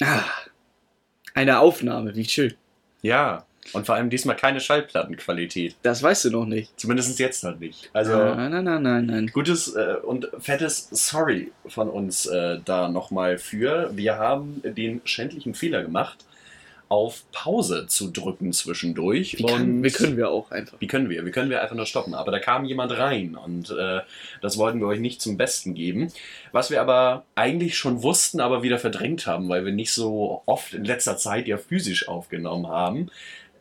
Ah, eine Aufnahme, wie schön. Ja, und vor allem diesmal keine Schallplattenqualität. Das weißt du noch nicht. Zumindest jetzt noch nicht. Also, nein, nein, nein, nein, nein. gutes äh, und fettes Sorry von uns äh, da nochmal für. Wir haben den schändlichen Fehler gemacht, auf Pause zu drücken zwischendurch. Wie, kann, wie können wir auch einfach. Wie können wir? Wie können wir einfach nur stoppen? Aber da kam jemand rein und äh, das wollten wir euch nicht zum Besten geben. Was wir aber eigentlich schon wussten, aber wieder verdrängt haben, weil wir nicht so oft in letzter Zeit ja physisch aufgenommen haben.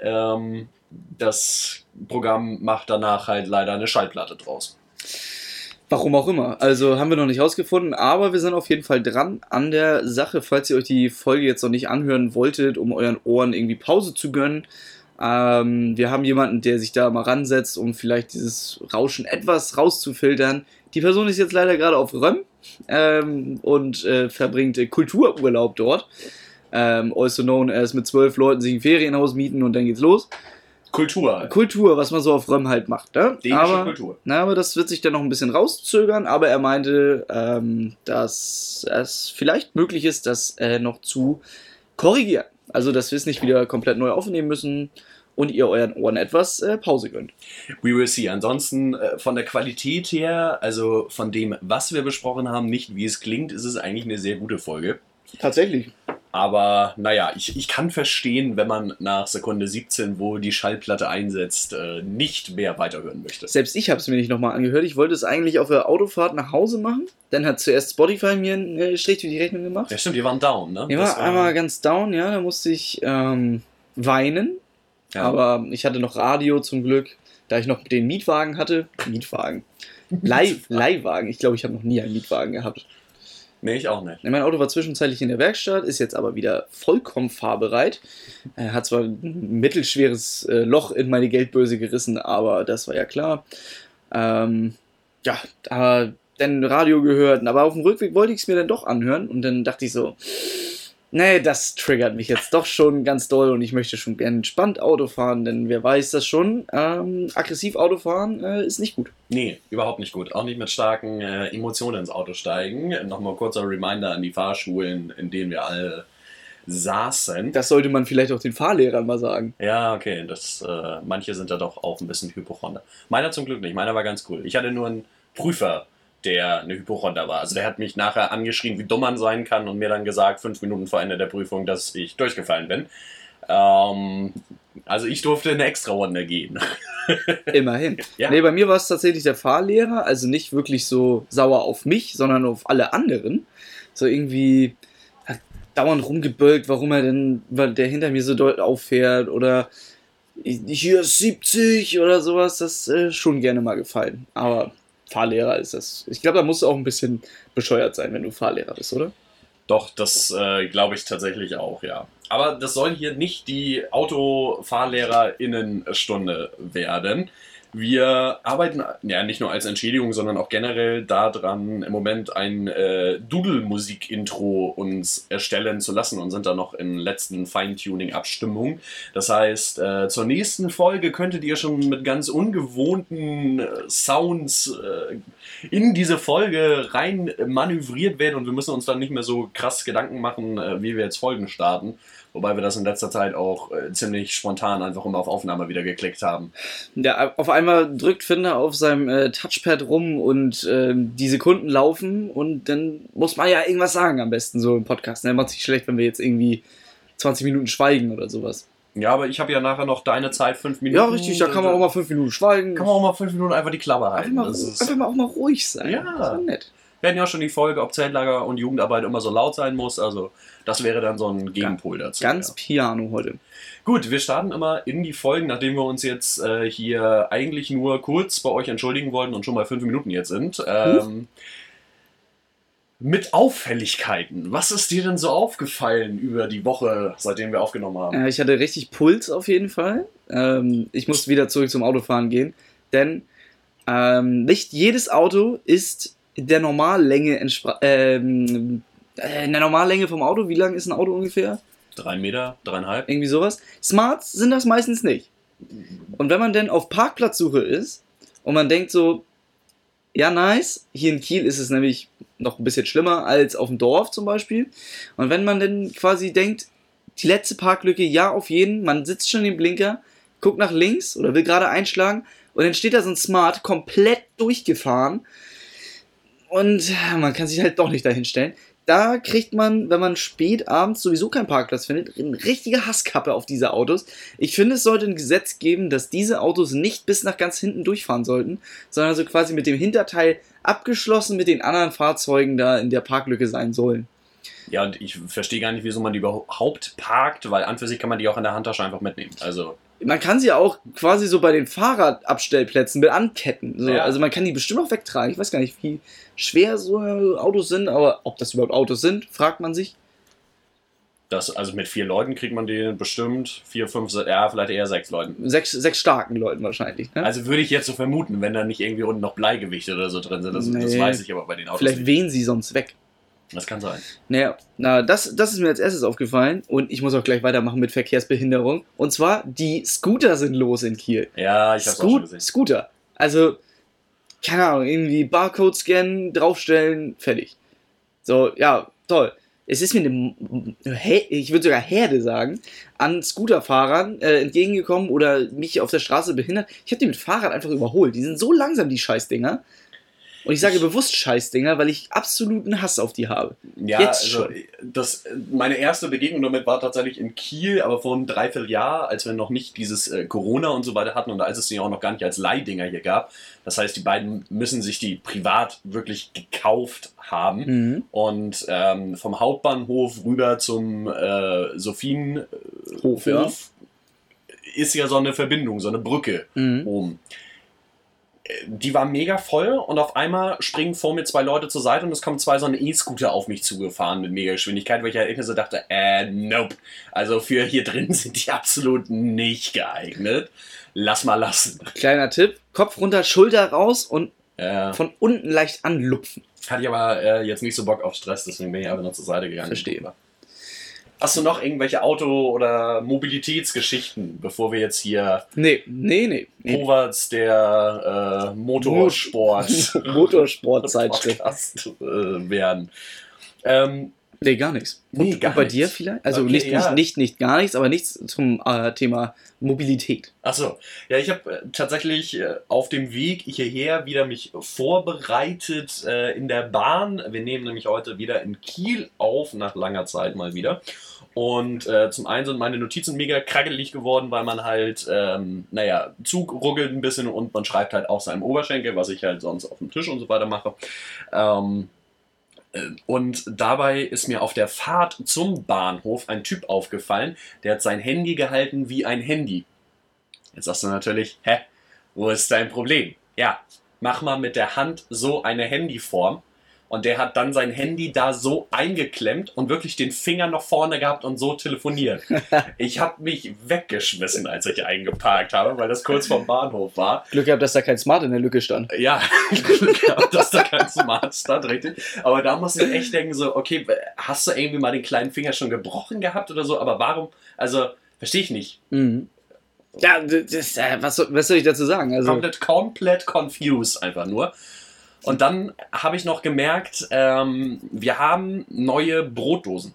Ähm, das Programm macht danach halt leider eine Schallplatte draus. Warum auch immer. Also haben wir noch nicht rausgefunden, aber wir sind auf jeden Fall dran an der Sache. Falls ihr euch die Folge jetzt noch nicht anhören wolltet, um euren Ohren irgendwie Pause zu gönnen. Ähm, wir haben jemanden, der sich da mal ransetzt, um vielleicht dieses Rauschen etwas rauszufiltern. Die Person ist jetzt leider gerade auf Röm ähm, und äh, verbringt äh, Kultururlaub dort. Ähm, also known as mit zwölf Leuten sich ein Ferienhaus mieten und dann geht's los. Kultur. Kultur, was man so auf Röm halt macht. Ne? Dänische aber, Kultur. Na, aber das wird sich dann noch ein bisschen rauszögern, aber er meinte, ähm, dass es vielleicht möglich ist, das äh, noch zu korrigieren. Also, dass wir es nicht wieder komplett neu aufnehmen müssen und ihr euren Ohren etwas äh, Pause gönnt. We will see. Ansonsten äh, von der Qualität her, also von dem, was wir besprochen haben, nicht wie es klingt, ist es eigentlich eine sehr gute Folge. Tatsächlich. Aber naja, ich, ich kann verstehen, wenn man nach Sekunde 17, wo die Schallplatte einsetzt, äh, nicht mehr weiterhören möchte. Selbst ich habe es mir nicht nochmal angehört. Ich wollte es eigentlich auf der Autofahrt nach Hause machen. Dann hat zuerst Spotify mir einen Strich durch die Rechnung gemacht. Ja, stimmt, die waren down, ne? Ich Das war einmal ganz down, ja. Da musste ich ähm, weinen. ja. Aber ich hatte noch Radio zum Glück, da ich noch den Mietwagen hatte. Mietwagen. Leih, Leihwagen. Ich glaube, ich habe noch nie einen Mietwagen gehabt. Nee, ich auch nicht. Mein Auto war zwischenzeitlich in der Werkstatt, ist jetzt aber wieder vollkommen fahrbereit. Er hat zwar ein mittelschweres äh, Loch in meine Geldbörse gerissen, aber das war ja klar. Ähm, ja, aber dann Radio gehört, aber auf dem Rückweg wollte ich es mir dann doch anhören und dann dachte ich so, nee, das triggert mich jetzt doch schon ganz doll und ich möchte schon gerne entspannt Auto fahren, denn wer weiß das schon, ähm, aggressiv Auto fahren äh, ist nicht gut. Nee, überhaupt nicht gut. Auch nicht mit starken äh, Emotionen ins Auto steigen. Nochmal kurzer Reminder an die Fahrschulen, in denen wir alle saßen. Das sollte man vielleicht auch den Fahrlehrern mal sagen. Ja, okay. Das, äh, manche sind da doch auch ein bisschen Hypochonder. Meiner zum Glück nicht. Meiner war ganz cool. Ich hatte nur einen Prüfer, der eine Hypochonder war. Also der hat mich nachher angeschrien, wie dumm man sein kann und mir dann gesagt, fünf Minuten vor Ende der Prüfung, dass ich durchgefallen bin. Ähm, also ich durfte eine extra Runde gehen. Immerhin. Ja. Nee, bei mir war es tatsächlich der Fahrlehrer, also nicht wirklich so sauer auf mich, sondern auf alle anderen. So irgendwie dauernd rumgebölkt, warum er denn, weil der hinter mir so doll auffährt oder hier ist 70 oder sowas, das äh, schon gerne mal gefallen. Aber Fahrlehrer ist das. Ich glaube, da musst du auch ein bisschen bescheuert sein, wenn du Fahrlehrer bist, oder? Doch, das äh, glaube ich tatsächlich auch, ja. Aber das soll hier nicht die AutofahrlehrerInnen-Stunde werden. Wir arbeiten ja nicht nur als Entschädigung, sondern auch generell daran, im Moment ein äh, Doodle-Musik-Intro uns erstellen zu lassen und sind da noch in letzten Feintuning-Abstimmung. Das heißt, äh, zur nächsten Folge könntet ihr schon mit ganz ungewohnten äh, Sounds äh, in diese Folge rein manövriert werden und wir müssen uns dann nicht mehr so krass Gedanken machen, äh, wie wir jetzt Folgen starten. Wobei wir das in letzter Zeit auch äh, ziemlich spontan einfach immer auf Aufnahme wieder geklickt haben. Ja, auf einmal drückt Finder auf seinem äh, Touchpad rum und äh, die Sekunden laufen und dann muss man ja irgendwas sagen am besten so im Podcast. Ne? Macht sich schlecht, wenn wir jetzt irgendwie 20 Minuten schweigen oder sowas. Ja, aber ich habe ja nachher noch deine Zeit, fünf Minuten. Ja, richtig, da kann man auch mal fünf Minuten schweigen. kann man auch mal fünf Minuten einfach die Klappe einfach, halten. mal, Das ist, einfach mal auch mal ruhig sein. Ja. Das ist nett. Wir hatten ja schon die Folge, ob Zeltlager und Jugendarbeit immer so laut sein muss. Also das wäre dann so ein Gegenpol dazu. Ganz ja. Piano heute. Gut, wir starten immer in die Folgen, nachdem wir uns jetzt äh, hier eigentlich nur kurz bei euch entschuldigen wollten und schon mal fünf Minuten jetzt sind. Ähm, mit Auffälligkeiten. Was ist dir denn so aufgefallen über die Woche, seitdem wir aufgenommen haben? Äh, ich hatte richtig Puls auf jeden Fall. Ähm, ich musste wieder zurück zum Autofahren gehen, denn ähm, nicht jedes Auto ist der Normallänge entspra- ähm, äh, in der Normallänge vom Auto. Wie lang ist ein Auto ungefähr? Drei Meter, dreieinhalb? Irgendwie sowas. Smarts sind das meistens nicht. Und wenn man denn auf Parkplatzsuche ist und man denkt so, ja nice, hier in Kiel ist es nämlich noch ein bisschen schlimmer als auf dem Dorf zum Beispiel. Und wenn man dann quasi denkt, die letzte Parklücke, ja, auf jeden, man sitzt schon im Blinker, guckt nach links oder will gerade einschlagen und dann steht da so ein Smart komplett durchgefahren und man kann sich halt doch nicht dahin stellen. Da kriegt man, wenn man spät abends sowieso keinen Parkplatz findet, eine richtige Hasskappe auf diese Autos. Ich finde, es sollte ein Gesetz geben, dass diese Autos nicht bis nach ganz hinten durchfahren sollten, sondern so quasi mit dem Hinterteil abgeschlossen mit den anderen Fahrzeugen da in der Parklücke sein sollen. Ja, und ich verstehe gar nicht, wieso man die überhaupt parkt, weil an für sich kann man die auch in der Handtasche einfach mitnehmen. Also. Man kann sie auch quasi so bei den Fahrradabstellplätzen mit anketten. So. Ja. Also man kann die bestimmt auch wegtragen. Ich weiß gar nicht, wie schwer so Autos sind, aber ob das überhaupt Autos sind, fragt man sich. Das, also mit vier Leuten kriegt man den bestimmt. Vier, fünf, ja, vielleicht eher sechs Leuten. Sechs, sechs starken Leuten wahrscheinlich. Ne? Also würde ich jetzt so vermuten, wenn da nicht irgendwie unten noch Bleigewichte oder so drin sind. Das, nee. das weiß ich aber bei den Autos. Vielleicht nicht. wehen sie sonst weg. Das kann sein. Naja, na, das, das ist mir als erstes aufgefallen und ich muss auch gleich weitermachen mit Verkehrsbehinderung. Und zwar, die Scooter sind los in Kiel. Ja, ich hab's Sco auch schon gesehen. Scooter. Also, keine Ahnung, irgendwie Barcode scannen, draufstellen, fertig. So, ja, toll. Es ist mir eine, ich würde sogar Herde sagen, an Scooterfahrern äh, entgegengekommen oder mich auf der Straße behindert. Ich habe die mit Fahrrad einfach überholt. Die sind so langsam, die Scheißdinger. Und ich sage bewusst Scheißdinger, weil ich absoluten Hass auf die habe. Ja, Jetzt also schon. Das, meine erste Begegnung damit war tatsächlich in Kiel, aber vor einem Dreivierteljahr, als wir noch nicht dieses äh, Corona und so weiter hatten und als es sie auch noch gar nicht als Leihdinger hier gab. Das heißt, die beiden müssen sich die privat wirklich gekauft haben. Mhm. Und ähm, vom Hauptbahnhof rüber zum äh, Sophienhof ja. ist ja so eine Verbindung, so eine Brücke mhm. oben die war mega voll und auf einmal springen vor mir zwei Leute zur Seite und es kommen zwei so eine E-Scooter auf mich zugefahren mit mega Geschwindigkeit, weil ich halt so dachte, äh, nope. Also für hier drin sind die absolut nicht geeignet. Lass mal lassen. Kleiner Tipp, Kopf runter, Schulter raus und äh, von unten leicht anlupfen. Hatte ich aber äh, jetzt nicht so Bock auf Stress, deswegen bin ich einfach nur zur Seite gegangen. Verstehe. Hast du noch irgendwelche Auto- oder Mobilitätsgeschichten, bevor wir jetzt hier nee, nee, nee, nee. Vorwärts der äh, Motorsport Motorsportzeitschrift äh, werden? Ähm, nee, gar nichts. Nee, gar bei nichts. dir vielleicht? Also okay, nicht, ja. nicht, nicht, nicht gar nichts, aber nichts zum äh, Thema Mobilität. Achso, ja, ich habe äh, tatsächlich äh, auf dem Weg hierher wieder mich vorbereitet äh, in der Bahn. Wir nehmen nämlich heute wieder in Kiel auf, nach langer Zeit mal wieder. Und äh, zum einen sind meine Notizen mega krackelig geworden, weil man halt, ähm, naja, Zug ruckelt ein bisschen und man schreibt halt auf seinem Oberschenkel, was ich halt sonst auf dem Tisch und so weiter mache. Ähm, äh, und dabei ist mir auf der Fahrt zum Bahnhof ein Typ aufgefallen, der hat sein Handy gehalten wie ein Handy. Jetzt sagst du natürlich, hä, wo ist dein Problem? Ja, mach mal mit der Hand so eine Handyform und der hat dann sein Handy da so eingeklemmt und wirklich den Finger noch vorne gehabt und so telefoniert. Ich habe mich weggeschmissen, als ich eingeparkt habe, weil das kurz vorm Bahnhof war. Glück gehabt, dass da kein Smart in der Lücke stand. Ja, Glück gehabt, dass da kein Smart stand, richtig. Aber da musst du echt denken, so, okay, hast du irgendwie mal den kleinen Finger schon gebrochen gehabt oder so? Aber warum? Also, verstehe ich nicht. Mhm. Ja, das, äh, was, was soll ich dazu sagen? Also komplett, komplett confused einfach nur. Und dann habe ich noch gemerkt, ähm, wir haben neue Brotdosen.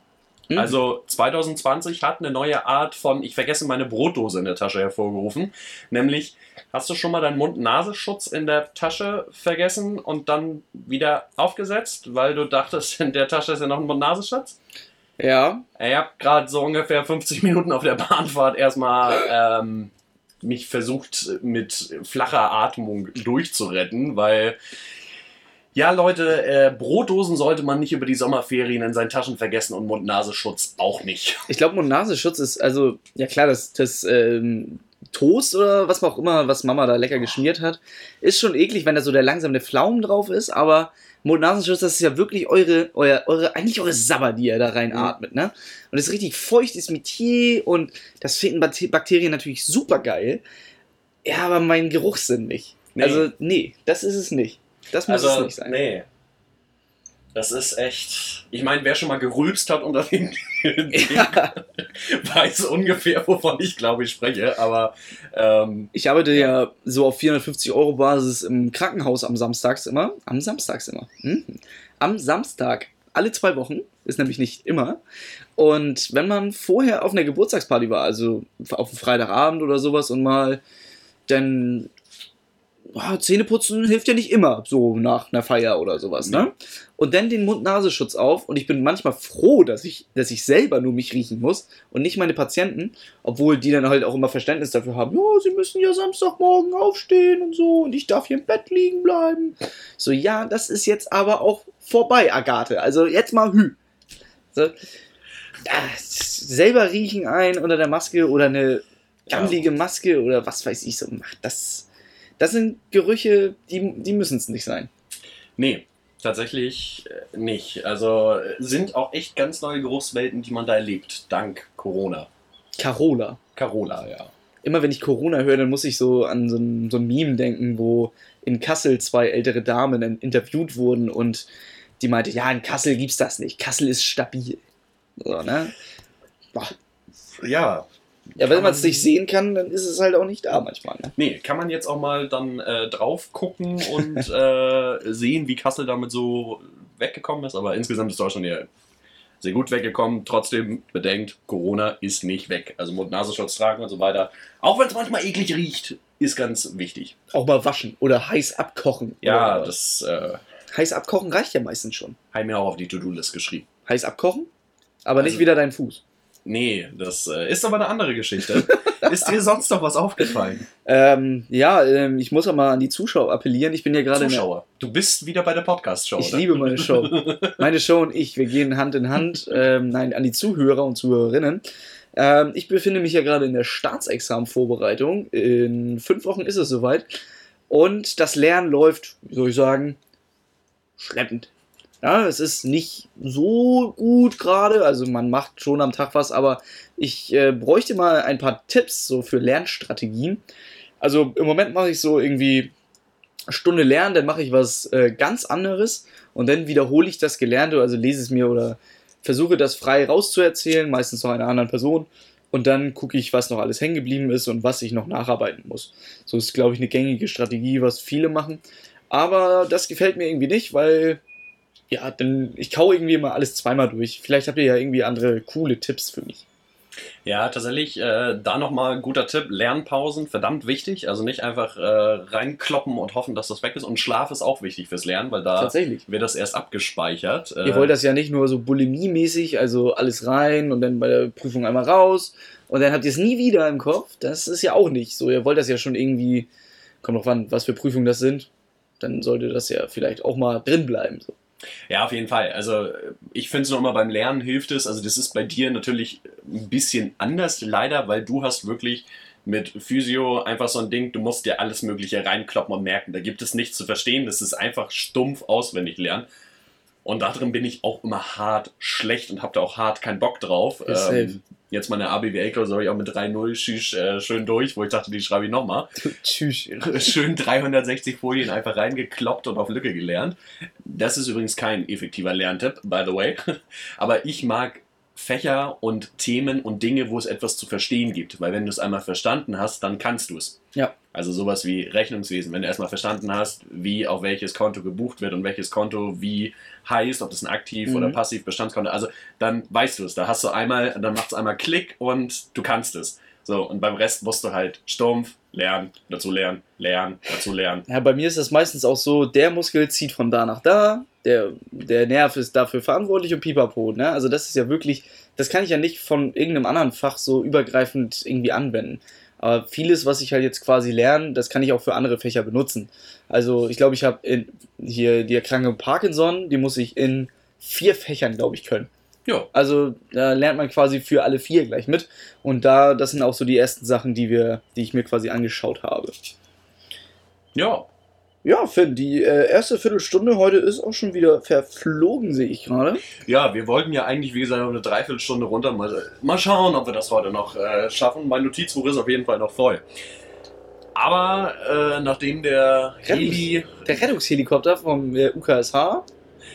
Mhm. Also 2020 hat eine neue Art von, ich vergesse meine Brotdose in der Tasche hervorgerufen. Nämlich, hast du schon mal deinen Mund-Nasenschutz in der Tasche vergessen und dann wieder aufgesetzt, weil du dachtest, in der Tasche ist ja noch ein Mund-Nasenschutz? Ja. Ich habe gerade so ungefähr 50 Minuten auf der Bahnfahrt erstmal ähm, mich versucht mit flacher Atmung durchzuretten, weil ja, Leute, äh, Brotdosen sollte man nicht über die Sommerferien in seinen Taschen vergessen und Mund-Nasenschutz auch nicht. Ich glaube, Mund-Nasenschutz ist, also, ja klar, das, das ähm, Toast oder was auch immer, was Mama da lecker geschmiert hat, ist schon eklig, wenn da so der langsame Pflaumen drauf ist, aber Mund-Nasenschutz, das ist ja wirklich eure, euer, eure, eigentlich eure Sabber, die ihr da reinatmet, mhm. ne? Und das ist richtig feuchtes Metier und das finden Bakterien natürlich super geil. Ja, aber mein Geruchssinn nicht. Nee. Also, nee, das ist es nicht. Das muss also, es nicht sein. Nee. Das ist echt. Ich meine, wer schon mal gerülpst hat unter den ja. weiß ungefähr, wovon ich glaube ich spreche. Aber ähm, ich arbeite ja. ja. so auf 450 Euro Basis im Krankenhaus am Samstags immer. Am Samstags immer. Hm? am Samstag, alle zwei Wochen, ist nämlich nicht immer. Und wenn man vorher auf einer Geburtstagsparty war, also auf einem Freitagabend oder sowas und mal dann oh, Zähneputzen hilft ja nicht immer so nach einer Feier oder sowas, ne? Und dann den Mund-Nasenschutz auf und ich bin manchmal froh, dass ich, dass ich selber nur mich riechen muss und nicht meine Patienten, obwohl die dann halt auch immer Verständnis dafür haben, ja, sie müssen ja Samstagmorgen aufstehen und so und ich darf hier im Bett liegen bleiben. So, ja, das ist jetzt aber auch vorbei, Agathe. Also jetzt mal hü. So, ah, selber riechen ein unter der Maske oder eine gammlige Maske oder was weiß ich so macht. Das, das sind Gerüche, die, die müssen es nicht sein. Nee, tatsächlich äh, nicht. Also äh, sind auch echt ganz neue Geruchswelten, die man da erlebt, dank Corona. Carola. Carola, ja. Immer wenn ich Corona höre, dann muss ich so an so ein, so ein Meme denken, wo in Kassel zwei ältere Damen interviewt wurden und die meinte, ja, in Kassel gibt's das nicht. Kassel ist stabil. So, ne? Boah. Ja. Ja, wenn man es nicht sehen kann, dann ist es halt auch nicht da manchmal. Ne? Nee, kann man jetzt auch mal dann äh, drauf gucken und äh, sehen, wie Kassel damit so weggekommen ist. Aber insgesamt ist Deutschland ja sehr gut weggekommen. Trotzdem bedenkt, Corona ist nicht weg. Also Mund-Nasenschutz tragen und so weiter. Auch wenn es manchmal eklig riecht, ist ganz wichtig. Auch mal waschen oder heiß abkochen. Ja, das äh, Heiß abkochen reicht ja meistens schon. habe ich mir auch auf die To-Do-List geschrieben. Heiß abkochen, aber nicht Also- wieder dein Fuß. Nee, das äh, ist aber eine andere Geschichte. ist dir sonst noch was aufgefallen? Ähm, ja, ähm, ich muss auch mal an die Zuschauer appellieren. Ich bin ja gerade Zuschauer, du bist wieder bei der Podcast-Show. Ich oder? liebe meine Show. Meine Show und ich, wir gehen Hand in Hand. Ähm, nein, an die Zuhörer und Zuhörerinnen. Ähm, ich befinde mich ja gerade in der Staatsexamenvorbereitung. In fünf Wochen ist es soweit. Und das Lernen läuft, wie soll ich sagen, schleppend. Ja, es ist nicht so gut gerade. Also man macht schon am Tag was, aber ich äh, bräuchte mal ein paar Tipps so für Lernstrategien. Also im Moment mache ich so irgendwie Stunde lernen, dann mache ich was äh, ganz anderes und dann wiederhole ich das Gelernte, also lese es mir oder versuche das frei rauszuerzählen, meistens noch einer anderen Person. Und dann gucke ich, was noch alles hängen geblieben ist und was ich noch nacharbeiten muss. So ist, glaube ich, eine gängige Strategie, was viele machen. Aber das gefällt mir irgendwie nicht, weil, ja, dann, ich kaue irgendwie immer alles zweimal durch. Vielleicht habt ihr ja irgendwie andere coole Tipps für mich. Ja, tatsächlich, äh, da nochmal guter Tipp, Lernpausen, verdammt wichtig. Also nicht einfach äh, reinkloppen und hoffen, dass das weg ist. Und Schlaf ist auch wichtig fürs Lernen, weil da wird das erst abgespeichert. Äh, Ihr wollt das ja nicht nur so bulimie-mäßig, also alles rein und dann bei der Prüfung einmal raus und dann habt ihr es nie wieder im Kopf. Das ist ja auch nicht so. Ihr wollt das ja schon irgendwie, kommt drauf an, was für Prüfungen das sind. Dann sollte das ja vielleicht auch mal drin bleiben. So. Ja, auf jeden Fall. Also ich finde es noch immer beim Lernen hilft es. Also das ist bei dir natürlich ein bisschen anders, leider, weil du hast wirklich mit Physio einfach so ein Ding, du musst dir alles Mögliche reinkloppen und merken. Da gibt es nichts zu verstehen. Das ist einfach stumpf auswendig lernen. Und darin bin ich auch immer hart schlecht und habe da auch hart keinen Bock drauf. Ähm. Jetzt meine ABWL-Klausur habe ich auch mit 3-0 schieß, äh, schön durch, wo ich dachte, die schreibe ich nochmal. Tschüss. schön 360 Folien einfach reingekloppt und auf Lücke gelernt. Das ist übrigens kein effektiver Lerntipp, by the way. Aber ich mag Fächer und Themen und Dinge, wo es etwas zu verstehen gibt. Weil wenn du es einmal verstanden hast, dann kannst du es. Ja. Also sowas wie Rechnungswesen. Wenn du erstmal verstanden hast, wie auf welches Konto gebucht wird und welches Konto wie heißt, ob das ein aktiv Mhm. oder passiv Bestandskonto, also dann weißt du es. Da hast du einmal, dann macht es einmal Klick und du kannst es. So, und beim Rest musst du halt stumpf lernen, dazu lernen, lernen, dazu lernen. Ja, bei mir ist das meistens auch so, der Muskel zieht von da nach da, der, der Nerv ist dafür verantwortlich und pipapo. Ne? Also das ist ja wirklich, das kann ich ja nicht von irgendeinem anderen Fach so übergreifend irgendwie anwenden. Aber vieles, was ich halt jetzt quasi lerne, das kann ich auch für andere Fächer benutzen. Also ich glaube, ich habe hier die Erkrankung Parkinson, die muss ich in vier Fächern, glaube ich, können. Ja, Also da lernt man quasi für alle vier gleich mit. Und da, das sind auch so die ersten Sachen, die wir, die ich mir quasi angeschaut habe. ja, Ja, Finn, die äh, erste Viertelstunde heute ist auch schon wieder verflogen, sehe ich gerade. Ja, wir wollten ja eigentlich, wie gesagt, noch eine Dreiviertelstunde runter. Mal, mal schauen, ob wir das heute noch äh, schaffen. Mein Notizbuch ist auf jeden Fall noch voll. Aber äh, nachdem der Heli, Der Rettungshelikopter vom äh, UKSH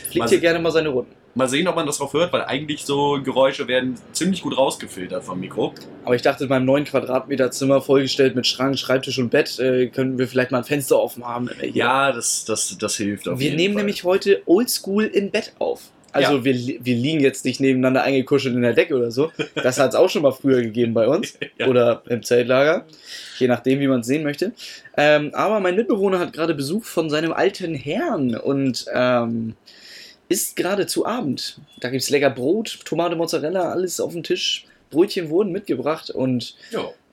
fliegt Was- hier gerne mal seine Runden. Mal sehen, ob man das drauf hört, weil eigentlich so Geräusche werden ziemlich gut rausgefiltert vom Mikro. Aber ich dachte, beim 9 Quadratmeter Zimmer vollgestellt mit Schrank, Schreibtisch und Bett, äh, können wir vielleicht mal ein Fenster offen haben. Ja, das, das, das hilft auf wir jeden nehmen Fall. nämlich heute oldschool im Bett auf. Also Ja. wir, wir liegen jetzt nicht nebeneinander eingekuschelt in der Decke oder so. Das hat es auch schon mal früher gegeben bei uns. Ja. Oder im Zeltlager. Je nachdem, wie man es sehen möchte. Ähm, aber mein Mitbewohner hat gerade Besuch von seinem alten Herrn und ähm, ist gerade zu Abend. Da gibt es lecker Brot, Tomate, Mozzarella, alles auf dem Tisch. Brötchen wurden mitgebracht und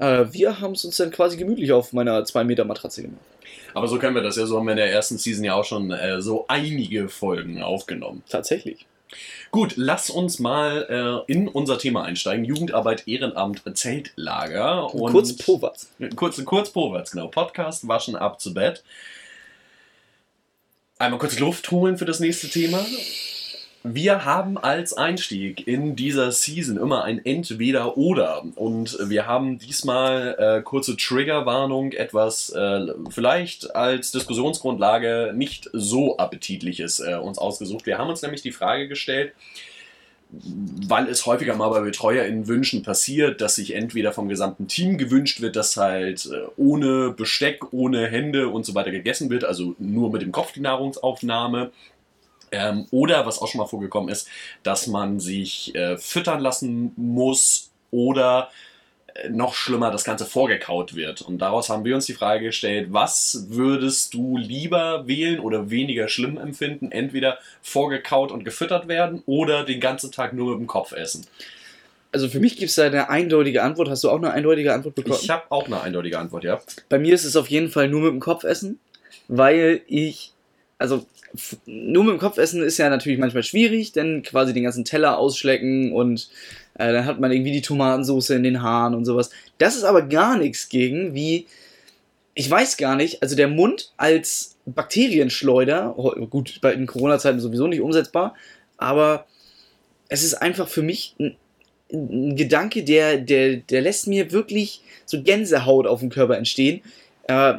äh, wir haben es uns dann quasi gemütlich auf meiner 2 Meter Matratze gemacht. Aber so können wir das ja so haben wir in der ersten Season ja auch schon äh, so einige Folgen aufgenommen. Tatsächlich. Gut, lass uns mal äh, in unser Thema einsteigen. Jugendarbeit, Ehrenamt, Zeltlager. Und Kurz Powatz. Kurz, kurz vorwärts, genau. Podcast, waschen, ab zu Bett. Einmal kurz Luft holen für das nächste Thema. Wir haben als Einstieg in dieser Season immer ein Entweder-Oder. Und wir haben diesmal äh, kurze Triggerwarnung, etwas äh, vielleicht als Diskussionsgrundlage nicht so appetitliches äh, uns ausgesucht. Wir haben uns nämlich die Frage gestellt, weil es häufiger mal bei BetreuerInnen-Wünschen passiert, dass sich entweder vom gesamten Team gewünscht wird, dass halt äh, ohne Besteck, ohne Hände und so weiter gegessen wird, also nur mit dem Kopf die Nahrungsaufnahme. Ähm, oder was auch schon mal vorgekommen ist, dass man sich äh, füttern lassen muss oder noch schlimmer, das Ganze vorgekaut wird. Und daraus haben wir uns die Frage gestellt, was würdest du lieber wählen oder weniger schlimm empfinden? Entweder vorgekaut und gefüttert werden oder den ganzen Tag nur mit dem Kopf essen. Also für mich gibt es da eine eindeutige Antwort. Hast du auch eine eindeutige Antwort bekommen? Ich habe auch eine eindeutige Antwort, ja. Bei mir ist es auf jeden Fall nur mit dem Kopf essen, weil ich, also nur mit dem Kopf essen ist ja natürlich manchmal schwierig, denn quasi den ganzen Teller ausschlecken und äh, dann hat man irgendwie die Tomatensauce in den Haaren und sowas. Das ist aber gar nichts gegen, wie, ich weiß gar nicht, also der Mund als Bakterienschleuder, oh, gut, bei- in Corona-Zeiten sowieso nicht umsetzbar, aber es ist einfach für mich ein, ein Gedanke, der, der, der lässt mir wirklich so Gänsehaut auf dem Körper entstehen, äh,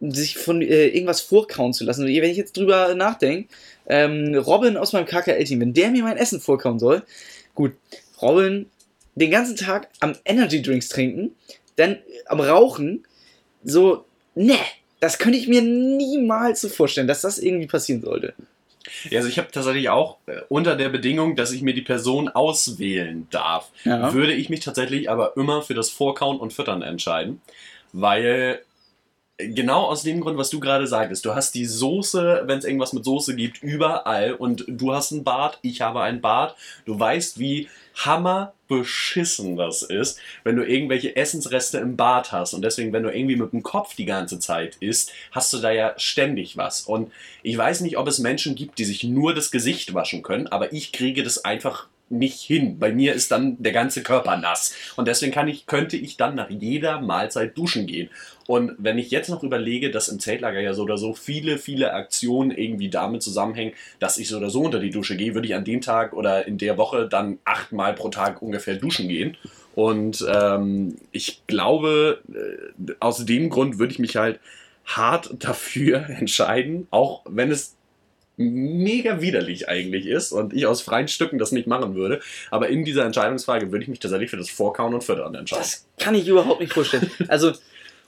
sich von äh, irgendwas vorkauen zu lassen. Und wenn ich jetzt drüber nachdenke, ähm, Robin aus meinem KKL-Team, wenn der mir mein Essen vorkauen soll, gut, Robin den ganzen Tag am Energy Drinks trinken, dann am Rauchen, so, ne, das könnte ich mir niemals so vorstellen, dass das irgendwie passieren sollte. Ja, also ich habe tatsächlich auch äh, unter der Bedingung, dass ich mir die Person auswählen darf, Ja. würde ich mich tatsächlich aber immer für das Vorkauen und Füttern entscheiden, weil genau aus dem Grund, was du gerade sagtest, du hast die Soße, wenn es irgendwas mit Soße gibt, überall und du hast einen Bart, ich habe einen Bart, du weißt, wie hammerbeschissen das ist, wenn du irgendwelche Essensreste im Bart hast. Und deswegen, wenn du irgendwie mit dem Kopf die ganze Zeit isst, hast du da ja ständig was. Und ich weiß nicht, ob es Menschen gibt, die sich nur das Gesicht waschen können, aber ich kriege das einfach nicht hin. Bei mir ist dann der ganze Körper nass. Und deswegen kann ich, könnte ich dann nach jeder Mahlzeit duschen gehen. Und wenn ich jetzt noch überlege, dass im Zeltlager ja so oder so viele, viele Aktionen irgendwie damit zusammenhängen, dass ich so oder so unter die Dusche gehe, würde ich an dem Tag oder in der Woche dann achtmal pro Tag ungefähr duschen gehen. Und ähm, ich glaube, äh, aus dem Grund würde ich mich halt hart dafür entscheiden, auch wenn es mega widerlich eigentlich ist und ich aus freien Stücken das nicht machen würde. Aber in dieser Entscheidungsfrage würde ich mich tatsächlich für das Vorkauen und Füttern entscheiden. Das kann ich überhaupt nicht vorstellen. Also,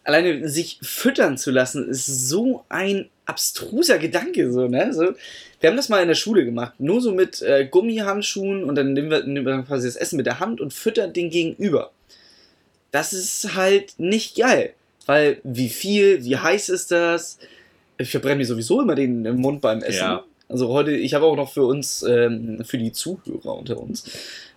alleine sich füttern zu lassen, ist so ein abstruser Gedanke. So, ne? so, wir haben das mal in der Schule gemacht. Nur so mit äh, Gummihandschuhen und dann nehmen wir, nehmen wir quasi das Essen mit der Hand und füttern den Gegenüber. Das ist halt nicht geil. Weil wie viel, wie heiß ist das? Ich verbrenne mir sowieso immer den Mund beim Essen. Ja. Also heute, ich habe auch noch für uns, ähm, für die Zuhörer unter uns,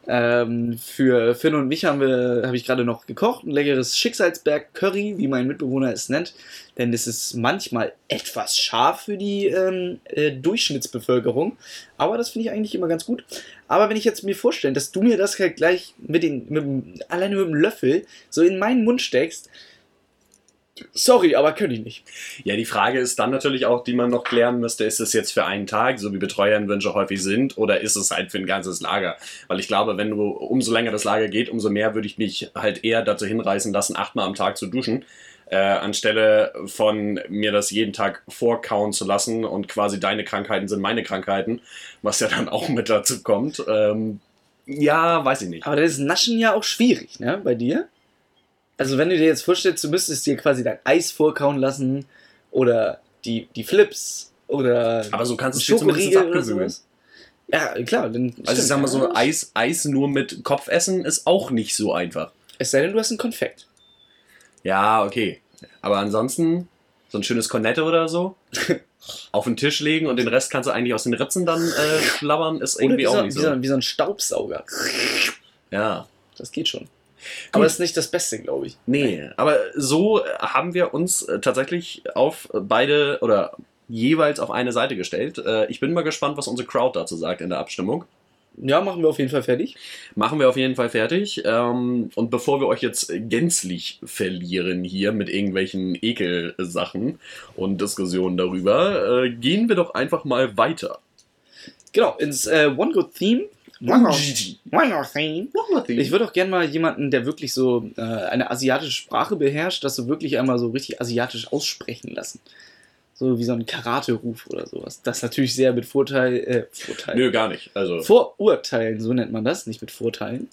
ähm, für Finn und mich haben wir, habe ich gerade noch gekocht, ein leckeres Schicksalsberg-Curry, wie mein Mitbewohner es nennt. Denn es ist manchmal etwas scharf für die ähm, äh, Durchschnittsbevölkerung. Aber das finde ich eigentlich immer ganz gut. Aber wenn ich jetzt mir vorstelle, dass du mir das halt gleich mit den, mit dem, alleine mit dem Löffel so in meinen Mund steckst, Sorry, aber könnte ich nicht. Ja, die Frage ist dann natürlich auch, die man noch klären müsste, ist es jetzt für einen Tag, so wie Betreuerwünsche häufig sind, oder ist es halt für ein ganzes Lager? Weil ich glaube, wenn du, umso länger das Lager geht, umso mehr würde ich mich halt eher dazu hinreißen lassen, achtmal am Tag zu duschen, äh, anstelle von mir das jeden Tag vorkauen zu lassen und quasi deine Krankheiten sind meine Krankheiten, was ja dann auch mit dazu kommt. Ähm, ja, weiß ich nicht. Aber das ist Naschen ja auch schwierig, ne, bei dir? Also wenn du dir jetzt vorstellst, du müsstest dir quasi dein Eis vorkauen lassen oder die, die Flips oder Aber so kannst du es zumindest abgewöhnen. Ja, klar. Dann Also ich sag mal so. Eis, Eis nur mit Kopfessen ist auch nicht so einfach. Es sei denn, du hast einen Konfekt. Ja, okay. Aber ansonsten, so ein schönes Kornette oder so, auf den Tisch legen und den Rest kannst du eigentlich aus den Ritzen dann äh, schlabbern, ist irgendwie wie so, auch nicht so, wie so ein Staubsauger. Ja. Das geht schon. Aber ist nicht das Beste, glaube ich. Nee, aber so haben wir uns äh, tatsächlich auf beide oder jeweils auf eine Seite gestellt. Äh, ich bin mal gespannt, was unsere Crowd dazu sagt in der Abstimmung. Ja, machen wir auf jeden Fall fertig. Machen wir auf jeden Fall fertig. Ähm, und bevor wir euch jetzt gänzlich verlieren hier mit irgendwelchen Ekelsachen und Diskussionen darüber, äh, gehen wir doch einfach mal weiter. Genau, ins äh, One Good Theme. One One. Ich würde auch gerne mal jemanden, der wirklich so äh, eine asiatische Sprache beherrscht, das so wirklich einmal so richtig asiatisch aussprechen lassen. So wie so ein Karate-Ruf oder sowas. Das natürlich sehr mit Vorteil, äh, Vorteil. Nö, gar nicht. Also, Vorurteilen, so nennt man das, nicht mit Vorteilen,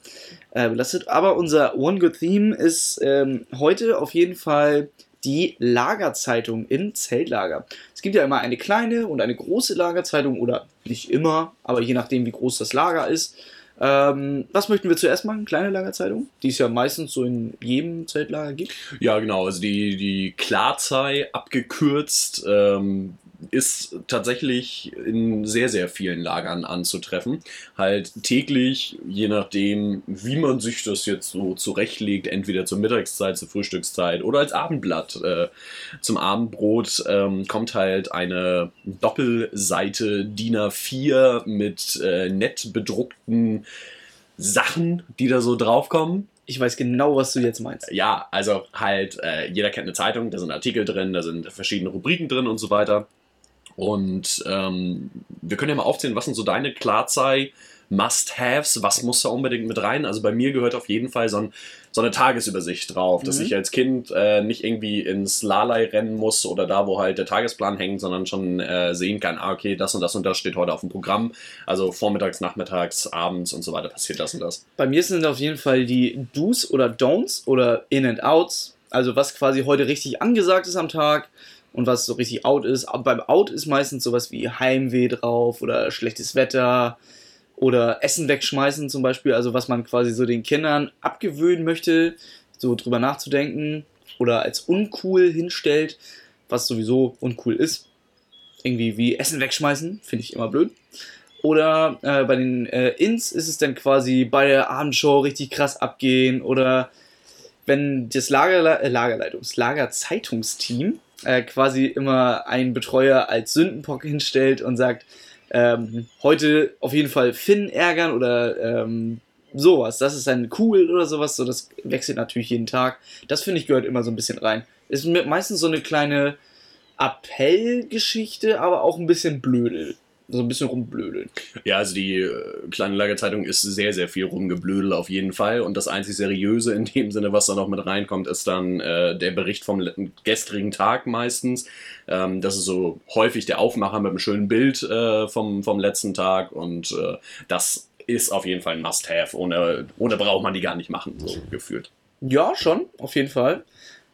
äh, belastet. Aber unser One Good Theme ist ähm, heute auf jeden Fall die Lagerzeitung im Zeltlager. Es gibt ja immer eine kleine und eine große Lagerzeitung oder nicht immer, aber je nachdem, wie groß das Lager ist. Ähm, was möchten wir zuerst machen? Kleine Lagerzeitung, die es ja meistens so in jedem Zeltlager gibt. ja, genau. Also die, die Klarzei abgekürzt ähm, ist tatsächlich in sehr, sehr vielen Lagern anzutreffen. Halt täglich, je nachdem, wie man sich das jetzt so zurechtlegt, entweder zur Mittagszeit, zur Frühstückszeit oder als Abendblatt äh, zum Abendbrot, ähm, kommt halt eine Doppelseite DIN A4 mit äh, nett bedruckten Sachen, die da so draufkommen. Ich weiß genau, was du jetzt meinst. Ja, also halt, äh, jeder kennt eine Zeitung, da sind Artikel drin, da sind verschiedene Rubriken drin und so weiter. Und ähm, wir können ja mal aufzählen, was sind so deine Klarzei Must-Haves, was muss da unbedingt mit rein? Also bei mir gehört auf jeden Fall so, ein, so eine Tagesübersicht drauf, dass Mhm. ich als Kind äh, nicht irgendwie ins Lalei rennen muss oder da, wo halt der Tagesplan hängt, sondern schon äh, sehen kann, ah, okay, das und das und das steht heute auf dem Programm. Also vormittags, nachmittags, abends und so weiter passiert das und das. Bei mir sind auf jeden Fall die Do's oder Don'ts oder In and Outs. Also was quasi heute richtig angesagt ist am Tag und was so richtig out ist. Aber beim Out ist meistens sowas wie Heimweh drauf oder schlechtes Wetter oder Essen wegschmeißen zum Beispiel. Also was man quasi so den Kindern abgewöhnen möchte, so drüber nachzudenken oder als uncool hinstellt, was sowieso uncool ist. Irgendwie wie Essen wegschmeißen, finde ich immer blöd. Oder äh, bei den äh, Ins ist es dann quasi bei der Abendshow richtig krass abgehen. Oder wenn das Lagerle äh, Lagerleitungs-, Lagerzeitungsteam äh, quasi immer einen Betreuer als Sündenbock hinstellt und sagt, ähm, heute auf jeden Fall Finn ärgern oder ähm, sowas. Das ist dann cool oder sowas. So, das wechselt natürlich jeden Tag. Das finde ich gehört immer so ein bisschen rein. Ist me- meistens so eine kleine Appellgeschichte, aber auch ein bisschen blödel. So ein bisschen rumblödeln. Ja, also die äh, kleine Lagerzeitung ist sehr, sehr viel rumgeblödel auf jeden Fall. Und das einzig Seriöse in dem Sinne, was da noch mit reinkommt, ist dann äh, der Bericht vom gestrigen Tag meistens. Ähm, das ist so häufig der Aufmacher mit einem schönen Bild äh, vom, vom letzten Tag. Und äh, das ist auf jeden Fall ein Must-Have. Ohne, ohne braucht man die gar nicht machen, so gefühlt. Ja, schon, auf jeden Fall.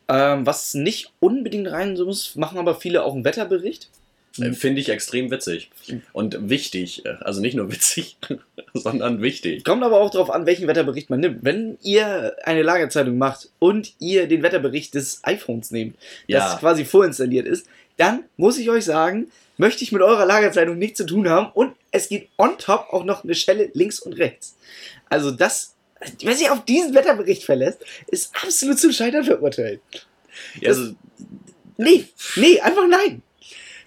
Ähm, was nicht unbedingt rein so muss, machen aber viele auch einen Wetterbericht. Äh, Finde ich extrem witzig. Und wichtig. Äh, Also nicht nur witzig, sondern wichtig. Kommt aber auch darauf an, welchen Wetterbericht man nimmt. Wenn ihr eine Lagerzeitung macht und ihr den Wetterbericht des iPhones nehmt, Ja. das quasi vorinstalliert ist, dann muss ich euch sagen, möchte ich mit eurer Lagerzeitung nichts zu tun haben und es gibt on top auch noch eine Schelle links und rechts. Also das, wer sich auf diesen Wetterbericht verlässt, ist absolut zum Scheitern verurteilt. Ja, also Nee, nee, einfach nein.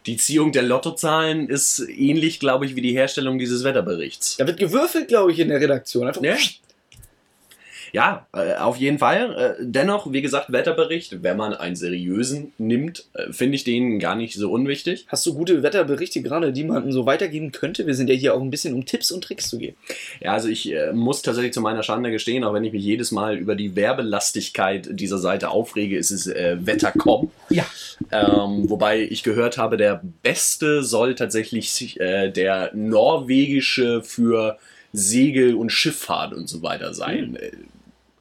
Die Ziehung der Lottozahlen ist ähnlich, glaube ich, wie die Herstellung dieses Wetterberichts. Da wird gewürfelt, glaube ich, in der Redaktion. Einfach Ja. Ja, äh, auf jeden Fall. Äh, dennoch, wie gesagt, Wetterbericht, wenn man einen seriösen nimmt, äh, finde ich den gar nicht so unwichtig. Hast du gute Wetterberichte gerade, die man so weitergeben könnte? Wir sind ja hier auch ein bisschen, um Tipps und Tricks zu geben. Ja, also ich äh, muss tatsächlich zu meiner Schande gestehen, auch wenn ich mich jedes Mal über die Werbelastigkeit dieser Seite aufrege, ist es äh, Wetter.com. Ja. Ähm, wobei ich gehört habe, der beste soll tatsächlich äh, der norwegische für Segel und Schifffahrt und so weiter sein. Äh,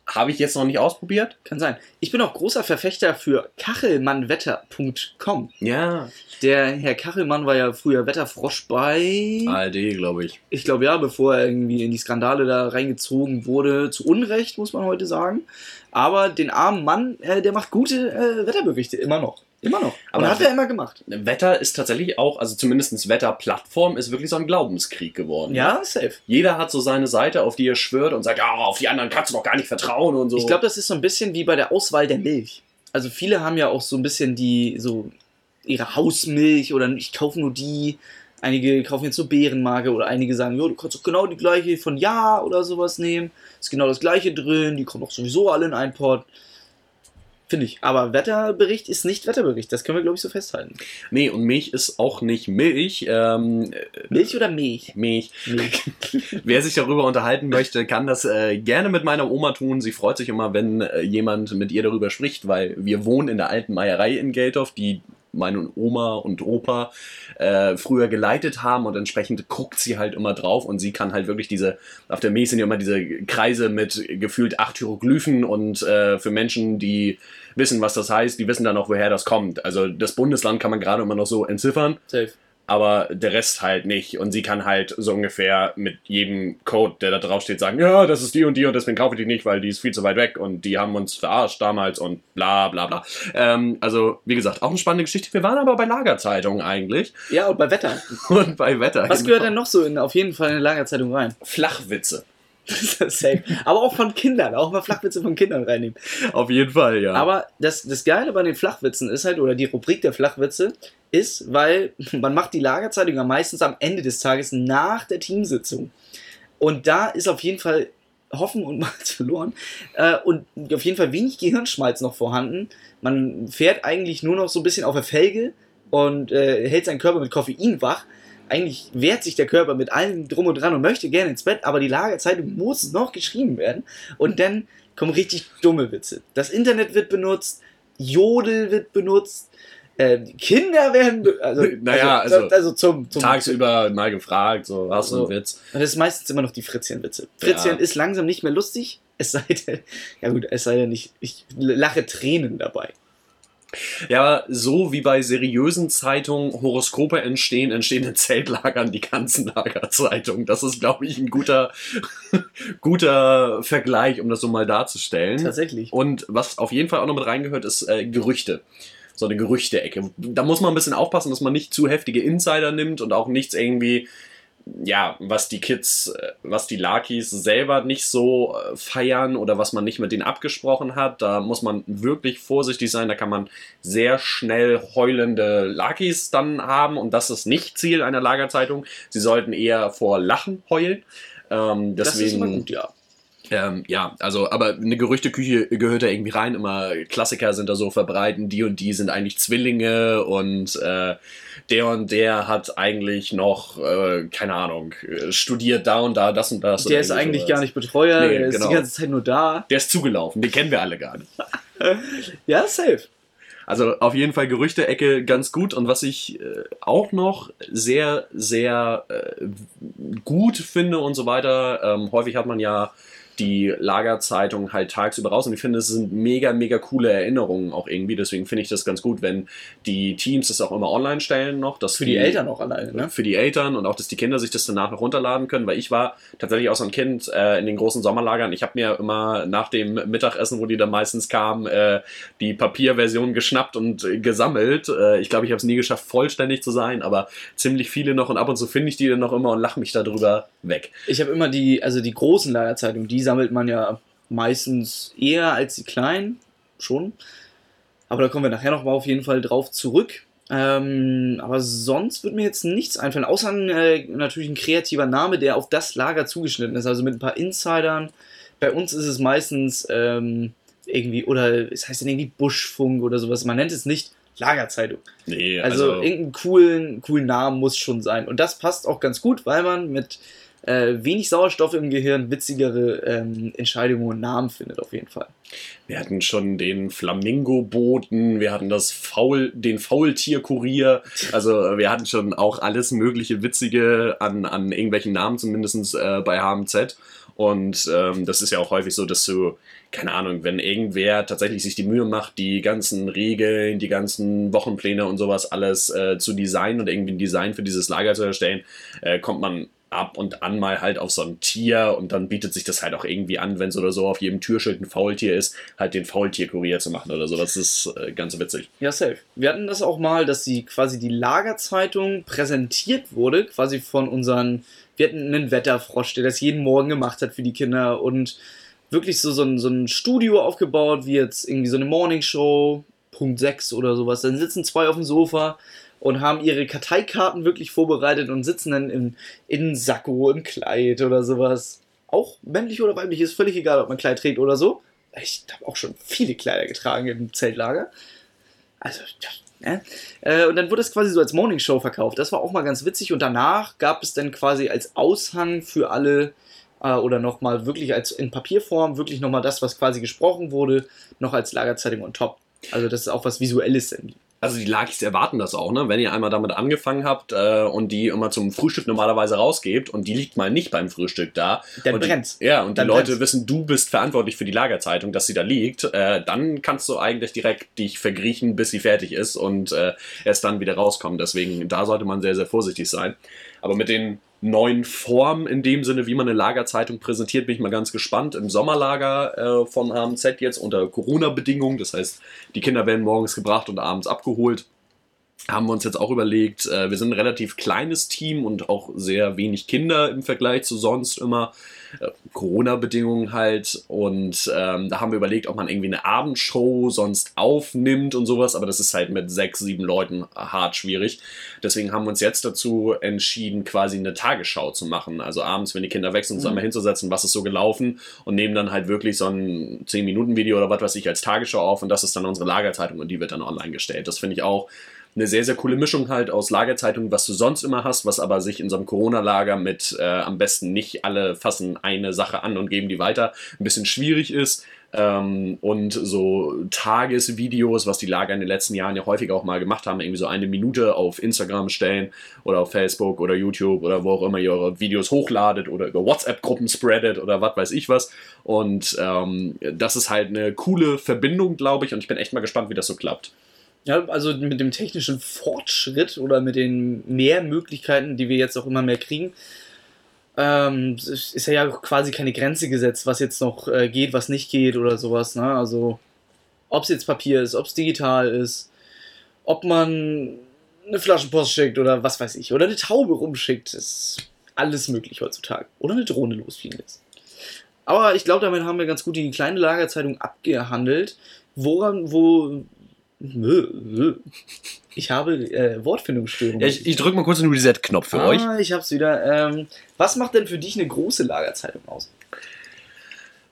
Habe ich jetzt noch nicht ausprobiert. Kann sein. Ich bin auch großer Verfechter für kachelmannwetter.com. Ja. Der Herr Kachelmann war ja früher Wetterfrosch bei. ARD, glaube ich. Ich glaube ja, bevor er irgendwie in die Skandale da reingezogen wurde. Zu Unrecht, muss man heute sagen. Aber den armen Mann, äh, der macht gute äh, Wetterberichte, immer noch. Immer noch. Aber Aber hat er immer gemacht. Wetter ist tatsächlich auch, also zumindest Wetterplattform ist wirklich so ein Glaubenskrieg geworden. Ja, safe. Jeder hat so seine Seite, auf die er schwört und sagt, ja, auf die anderen kannst du doch gar nicht vertrauen und so. Ich glaube, das ist so ein bisschen wie bei der Auswahl der Milch. Also viele haben ja auch so ein bisschen die, so ihre Hausmilch oder ich kaufe nur die. Einige kaufen jetzt so Bärenmarke oder einige sagen, jo, du kannst doch genau die gleiche von Ja oder sowas nehmen. Ist genau das gleiche drin, die kommen doch sowieso alle in einen Pot. Finde ich. Aber Wetterbericht ist nicht Wetterbericht. Das können wir, glaube ich, so festhalten. nee, und Milch ist auch nicht Milch. Ähm, Milch oder Milch? Milch. Milch. Wer sich darüber unterhalten möchte, kann das äh, gerne mit meiner Oma tun. Sie freut sich immer, wenn äh, jemand mit ihr darüber spricht, weil wir wohnen in der alten Meierei in Geldorf, die meine Oma und Opa äh, früher geleitet haben und entsprechend guckt sie halt immer drauf und sie kann halt wirklich diese, auf der Milch sind ja immer diese Kreise mit gefühlt acht Hieroglyphen und äh, für Menschen, die wissen, was das heißt, die wissen dann auch, woher das kommt. Also das Bundesland kann man gerade immer noch so entziffern Safe. Aber der Rest halt nicht. Und sie kann halt so ungefähr mit jedem Code, der da drauf steht, sagen, ja, das ist die und die und deswegen kaufe ich die nicht, weil die ist viel zu weit weg und die haben uns verarscht damals und bla bla bla. Ähm, also, wie gesagt, auch eine spannende Geschichte. Wir waren aber bei Lagerzeitungen eigentlich Ja, und bei Wetter. und bei Wetter. Was genau. gehört denn noch so in, auf jeden Fall in eine Lagerzeitung rein? Flachwitze. Safe. Aber auch von Kindern. Auch mal Flachwitze von Kindern reinnehmen. Auf jeden Fall, ja. Aber das, das Geile bei den Flachwitzen ist halt, oder die Rubrik der Flachwitze, ist, weil man macht die Lagerzeitung ja meistens am Ende des Tages nach der Teamsitzung. Und da ist auf jeden Fall Hoffen und Malz verloren. Äh, und auf jeden Fall wenig Gehirnschmalz noch vorhanden. Man fährt eigentlich nur noch so ein bisschen auf der Felge und äh, hält seinen Körper mit Koffein wach. Eigentlich wehrt sich der Körper mit allem drum und dran und möchte gerne ins Bett, aber die Lagerzeitung muss noch geschrieben werden. Und dann kommen richtig dumme Witze. Das Internet wird benutzt, Jodel wird benutzt, äh, Kinder werden. Also, Naja, also, also also zum, zum Tagsüber mal gefragt, so, hast du So. einen Witz? Und das ist meistens immer noch die Fritzchen-Witze. Fritzchen Ja. ist langsam nicht mehr lustig, es sei denn, ja gut, es sei denn, ich, ich lache Tränen dabei. Ja, aber so wie bei seriösen Zeitungen Horoskope entstehen, entstehen in Zeltlagern die ganzen Lagerzeitungen. Das ist, glaube ich, ein guter, guter Vergleich, um das so mal darzustellen. Tatsächlich. Und was auf jeden Fall auch noch mit reingehört, ist äh, Gerüchte. So eine Gerüchte-Ecke. Da muss man ein bisschen aufpassen, dass man nicht zu heftige Insider nimmt und auch nichts irgendwie, ja, was die Kids, äh, was die Lakis selber nicht so äh, feiern oder was man nicht mit denen abgesprochen hat. Da muss man wirklich vorsichtig sein. Da kann man sehr schnell heulende Lakis dann haben und das ist nicht Ziel einer Lagerzeitung. Sie sollten eher vor Lachen heulen. Ähm, deswegen, gut, ja. Ähm, ja, also, aber eine Gerüchteküche gehört da irgendwie rein. Immer Klassiker sind da so verbreiten, die und die sind eigentlich Zwillinge und äh, der und der hat eigentlich noch, äh, keine Ahnung, äh, studiert da und da, das und das. Der ist eigentlich sowas. gar nicht Betreuer, Nee, der ist genau. die ganze Zeit nur da. Der ist zugelaufen, den kennen wir alle gar nicht. Ja, safe. Also auf jeden Fall Gerüchte-Ecke ganz gut. Und was ich äh, auch noch sehr, sehr äh, gut finde und so weiter, ähm, häufig hat man ja die Lagerzeitung halt tagsüber raus und ich finde, es sind mega, mega coole Erinnerungen auch irgendwie. Deswegen finde ich das ganz gut, wenn die Teams das auch immer online stellen noch. Dass Für die Eltern auch alleine, ne? für die Eltern und auch, dass die Kinder sich das danach noch runterladen können, weil ich war tatsächlich auch so ein Kind äh, in den großen Sommerlagern. Ich habe mir immer nach dem Mittagessen, wo die dann meistens kamen, äh, die Papierversion geschnappt und äh, gesammelt. Ich glaube, ich habe es nie geschafft, vollständig zu sein, aber ziemlich viele noch und ab und zu finde ich die dann noch immer und lache mich darüber weg. Ich habe immer die, also die großen Lagerzeitungen, die sammelt man ja meistens eher als die kleinen, schon. Aber da kommen wir nachher noch mal auf jeden Fall drauf zurück. Ähm, aber sonst wird mir jetzt nichts einfallen, außer ein, äh, natürlich ein kreativer Name, der auf das Lager zugeschnitten ist. Also mit ein paar Insidern, Bei uns ist es meistens ähm, irgendwie, oder es heißt dann irgendwie Buschfunk oder sowas. Man nennt es nicht Lagerzeitung. Nee, Also, also, irgendeinen coolen, coolen Namen muss schon sein. Und das passt auch ganz gut, weil man mit äh, wenig Sauerstoff im Gehirn witzigere ähm, Entscheidungen und Namen findet, auf jeden Fall. wir hatten schon den Flamingo-Boten, wir hatten das Faul, den Faultier-Kurier. Also wir hatten schon auch alles mögliche Witzige an, an irgendwelchen Namen, zumindest äh, bei HMZ. Und ähm, das ist ja auch häufig so, dass du, keine Ahnung, wenn irgendwer tatsächlich sich die Mühe macht, die ganzen Regeln, die ganzen Wochenpläne und sowas alles äh, zu designen und irgendwie ein Design für dieses Lager zu erstellen, äh, kommt man ab und an mal halt auf so ein Tier und dann bietet sich das halt auch irgendwie an, wenn es oder so auf jedem Türschild ein Faultier ist, halt den Faultier-Kurier zu machen oder so. Das ist äh, ganz witzig. Ja, safe. Wir hatten das auch mal, dass die quasi die Lagerzeitung präsentiert wurde, quasi von unseren. Wir hatten einen Wetterfrosch, der das jeden Morgen gemacht hat für die Kinder und wirklich so, so, ein, so ein Studio aufgebaut, wie jetzt irgendwie so eine Morningshow, Punkt 6 oder sowas. Dann sitzen zwei auf dem Sofa und haben ihre Karteikarten wirklich vorbereitet und sitzen dann in, in Sakko, im Kleid oder sowas. Auch männlich oder weiblich, ist völlig egal, ob man Kleid trägt oder so. Ich habe auch schon viele Kleider getragen im Zeltlager. Also, ja, ne? Äh, und dann wurde es quasi so als Morningshow verkauft. Das war auch mal ganz witzig. Und danach gab es dann quasi als Aushang für alle äh, oder nochmal wirklich als in Papierform, wirklich nochmal das, was quasi gesprochen wurde, noch als Lagerzeitung on top. Also das ist auch was Visuelles dann. Also die Lakis erwarten das auch, ne? Wenn ihr einmal damit angefangen habt äh, und die immer zum Frühstück normalerweise rausgebt und die liegt mal nicht beim Frühstück da. Dann die, brennt's. Ja, und Dann die Leute brennt's. wissen, du bist verantwortlich für die Lagerzeitung, dass sie da liegt. Äh, dann kannst du eigentlich direkt dich vergriechen, bis sie fertig ist und äh, erst dann wieder rauskommen. Deswegen, da sollte man sehr, sehr vorsichtig sein. Aber mit den neuen Formen in dem Sinne, wie man eine Lagerzeitung präsentiert, bin ich mal ganz gespannt. Im Sommerlager äh, von AMZ jetzt unter Corona-Bedingungen. Das heißt, die Kinder werden morgens gebracht und abends abgeholt haben wir uns jetzt auch überlegt, äh, wir sind ein relativ kleines Team und auch sehr wenig Kinder im Vergleich zu sonst immer. Äh, Corona-Bedingungen halt. Und ähm, da haben wir überlegt, ob man irgendwie eine Abendshow sonst aufnimmt und sowas, aber das ist halt mit sechs, sieben Leuten hart schwierig. Deswegen haben wir uns jetzt dazu entschieden, quasi eine Tagesschau zu machen. Also abends, wenn die Kinder weg sind, uns Mhm. einmal hinzusetzen, was ist so gelaufen und nehmen dann halt wirklich so ein 10-Minuten-Video oder was weiß ich als Tagesschau auf und das ist dann unsere Lagerzeitung und die wird dann online gestellt. Das finde ich auch eine sehr, sehr coole Mischung halt aus Lagerzeitungen, was du sonst immer hast, was aber sich in so einem Corona-Lager mit äh, am besten nicht alle fassen eine Sache an und geben die weiter, ein bisschen schwierig ist. Ähm, und so Tagesvideos, was die Lager in den letzten Jahren ja häufig auch mal gemacht haben, irgendwie so eine Minute auf Instagram stellen oder auf Facebook oder YouTube oder wo auch immer ihr eure Videos hochladet oder über WhatsApp-Gruppen spreadet oder was weiß ich was. Und ähm, das ist halt eine coole Verbindung, glaube ich, und ich bin echt mal gespannt, wie das so klappt. Ja, also mit dem technischen Fortschritt oder mit den mehr Möglichkeiten, die wir jetzt auch immer mehr kriegen, ähm, ist ja quasi keine Grenze gesetzt, was jetzt noch äh, geht, was nicht geht oder sowas. Ne? Also ob es jetzt Papier ist, ob es digital ist, ob man eine Flaschenpost schickt oder was weiß ich, oder eine Taube rumschickt, ist alles möglich heutzutage. Oder eine Drohne losfliegen lässt. Aber ich glaube, damit haben wir ganz gut die kleine Lagerzeitung abgehandelt. Woran, wo. Ich habe äh, Wortfindungsstörungen. Ja, ich, ich drücke mal kurz den Reset-Knopf für ah, euch. ich hab's wieder. Ähm, was macht denn für dich eine große Lagerzeitung aus?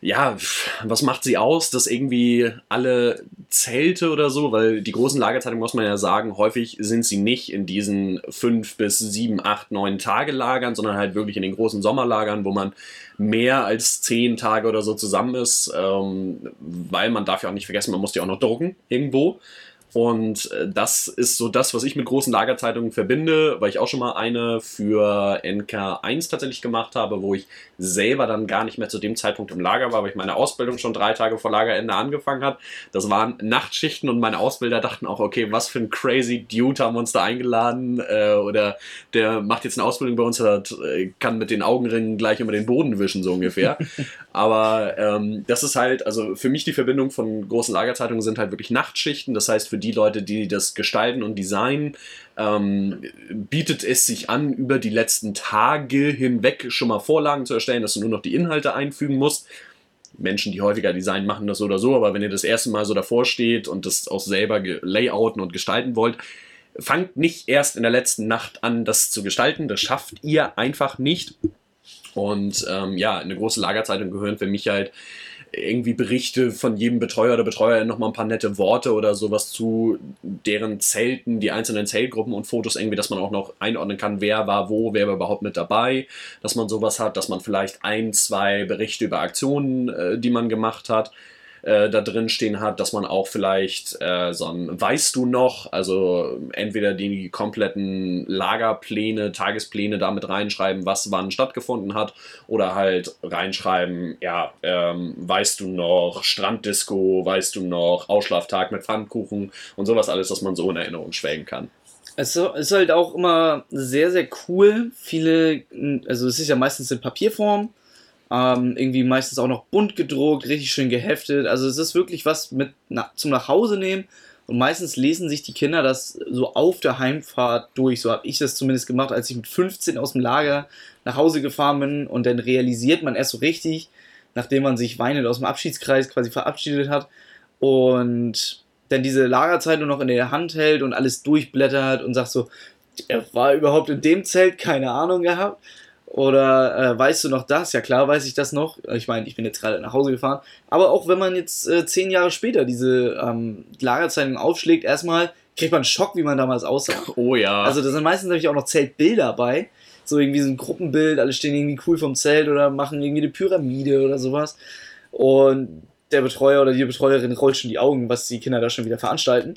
Ja, was macht sie aus, dass irgendwie alle Zelte oder so, weil die großen Lagerzeitungen, muss man ja sagen, häufig sind sie nicht in diesen fünf bis sieben, acht, neun Tage Lagern, sondern halt wirklich in den großen Sommerlagern, wo man mehr als zehn Tage oder so zusammen ist, ähm, weil man darf ja auch nicht vergessen, man muss die auch noch drucken irgendwo. Und äh, das ist so das, was ich mit großen Lagerzeitungen verbinde, weil ich auch schon mal eine für NK1 tatsächlich gemacht habe, wo ich selber dann gar nicht mehr zu dem Zeitpunkt im Lager war, weil ich meine Ausbildung schon drei Tage vor Lagerende angefangen hat. Das waren Nachtschichten und meine Ausbilder dachten auch, okay, was für ein crazy Dude haben wir uns da eingeladen äh, oder der macht jetzt eine Ausbildung bei uns, hat, äh, kann mit den Augenringen gleich über den Boden wischen, so ungefähr. Aber ähm, das ist halt, also für mich die Verbindung von großen Lagerzeitungen sind halt wirklich Nachtschichten. Das heißt, für die Leute, die das gestalten und designen, ähm, bietet es sich an, über die letzten Tage hinweg schon mal Vorlagen zu erstellen, dass du nur noch die Inhalte einfügen musst. Menschen, die häufiger Design machen das so oder so, aber wenn ihr das erste Mal so davor steht und das auch selber layouten und gestalten wollt, fangt nicht erst in der letzten Nacht an, das zu gestalten. Das schafft ihr einfach nicht. Und ähm, ja, eine große Lagerzeitung gehören für mich halt irgendwie Berichte von jedem Betreuer oder Betreuerin nochmal ein paar nette Worte oder sowas zu deren Zelten, die einzelnen Zeltgruppen und Fotos irgendwie, dass man auch noch einordnen kann, wer war wo, wer war überhaupt mit dabei, dass man sowas hat, dass man vielleicht ein, zwei Berichte über Aktionen, äh, die man gemacht hat, äh, da drin stehen hat, dass man auch vielleicht äh, so ein Weißt du noch, also entweder die kompletten Lagerpläne, Tagespläne damit reinschreiben, was wann stattgefunden hat, oder halt reinschreiben, ja, ähm, weißt du noch, Stranddisco, weißt du noch, Ausschlaftag mit Pfannkuchen und sowas alles, dass man so in Erinnerung schwelgen kann. Es ist halt auch immer sehr, sehr cool. Viele, also es ist ja meistens in Papierform ähm, irgendwie meistens auch noch bunt gedruckt, richtig schön geheftet. Also es ist wirklich was mit na, zum Nachhause nehmen. Und meistens lesen sich die Kinder das so auf der Heimfahrt durch. So habe ich das zumindest gemacht, als ich mit 15 aus dem Lager nach Hause gefahren bin. Und dann realisiert man erst so richtig, nachdem man sich weinend aus dem Abschiedskreis quasi verabschiedet hat. Und dann diese Lagerzeitung noch in der Hand hält und alles durchblättert und sagt so, er war überhaupt in dem Zelt, keine Ahnung gehabt. Oder äh, weißt du noch das? Ja klar, weiß ich das noch. Ich meine, ich bin jetzt gerade nach Hause gefahren. Aber auch wenn man jetzt äh, zehn Jahre später diese ähm, Lagerzeitung aufschlägt, erstmal kriegt man einen Schock, wie man damals aussah. Oh ja. Also da sind meistens natürlich auch noch Zeltbilder bei. So irgendwie so ein Gruppenbild, alle stehen irgendwie cool vom Zelt oder machen irgendwie eine Pyramide oder sowas. Und der Betreuer oder die Betreuerin rollt schon die Augen, was die Kinder da schon wieder veranstalten.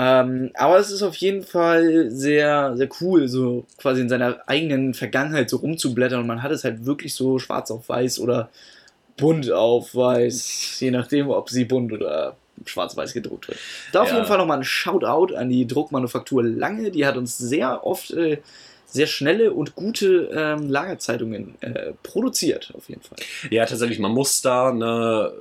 Ähm, aber es ist auf jeden Fall sehr, sehr cool, so quasi in seiner eigenen Vergangenheit so rumzublättern und man hat es halt wirklich so schwarz auf weiß oder bunt auf weiß, je nachdem, ob sie bunt oder schwarz-weiß gedruckt wird. Da auf jeden Fall nochmal ein Shoutout an die Druckmanufaktur Lange, die hat uns sehr oft äh, sehr schnelle und gute ähm, Lagerzeitungen äh, produziert, auf jeden Fall. Ja, tatsächlich, man muss da eine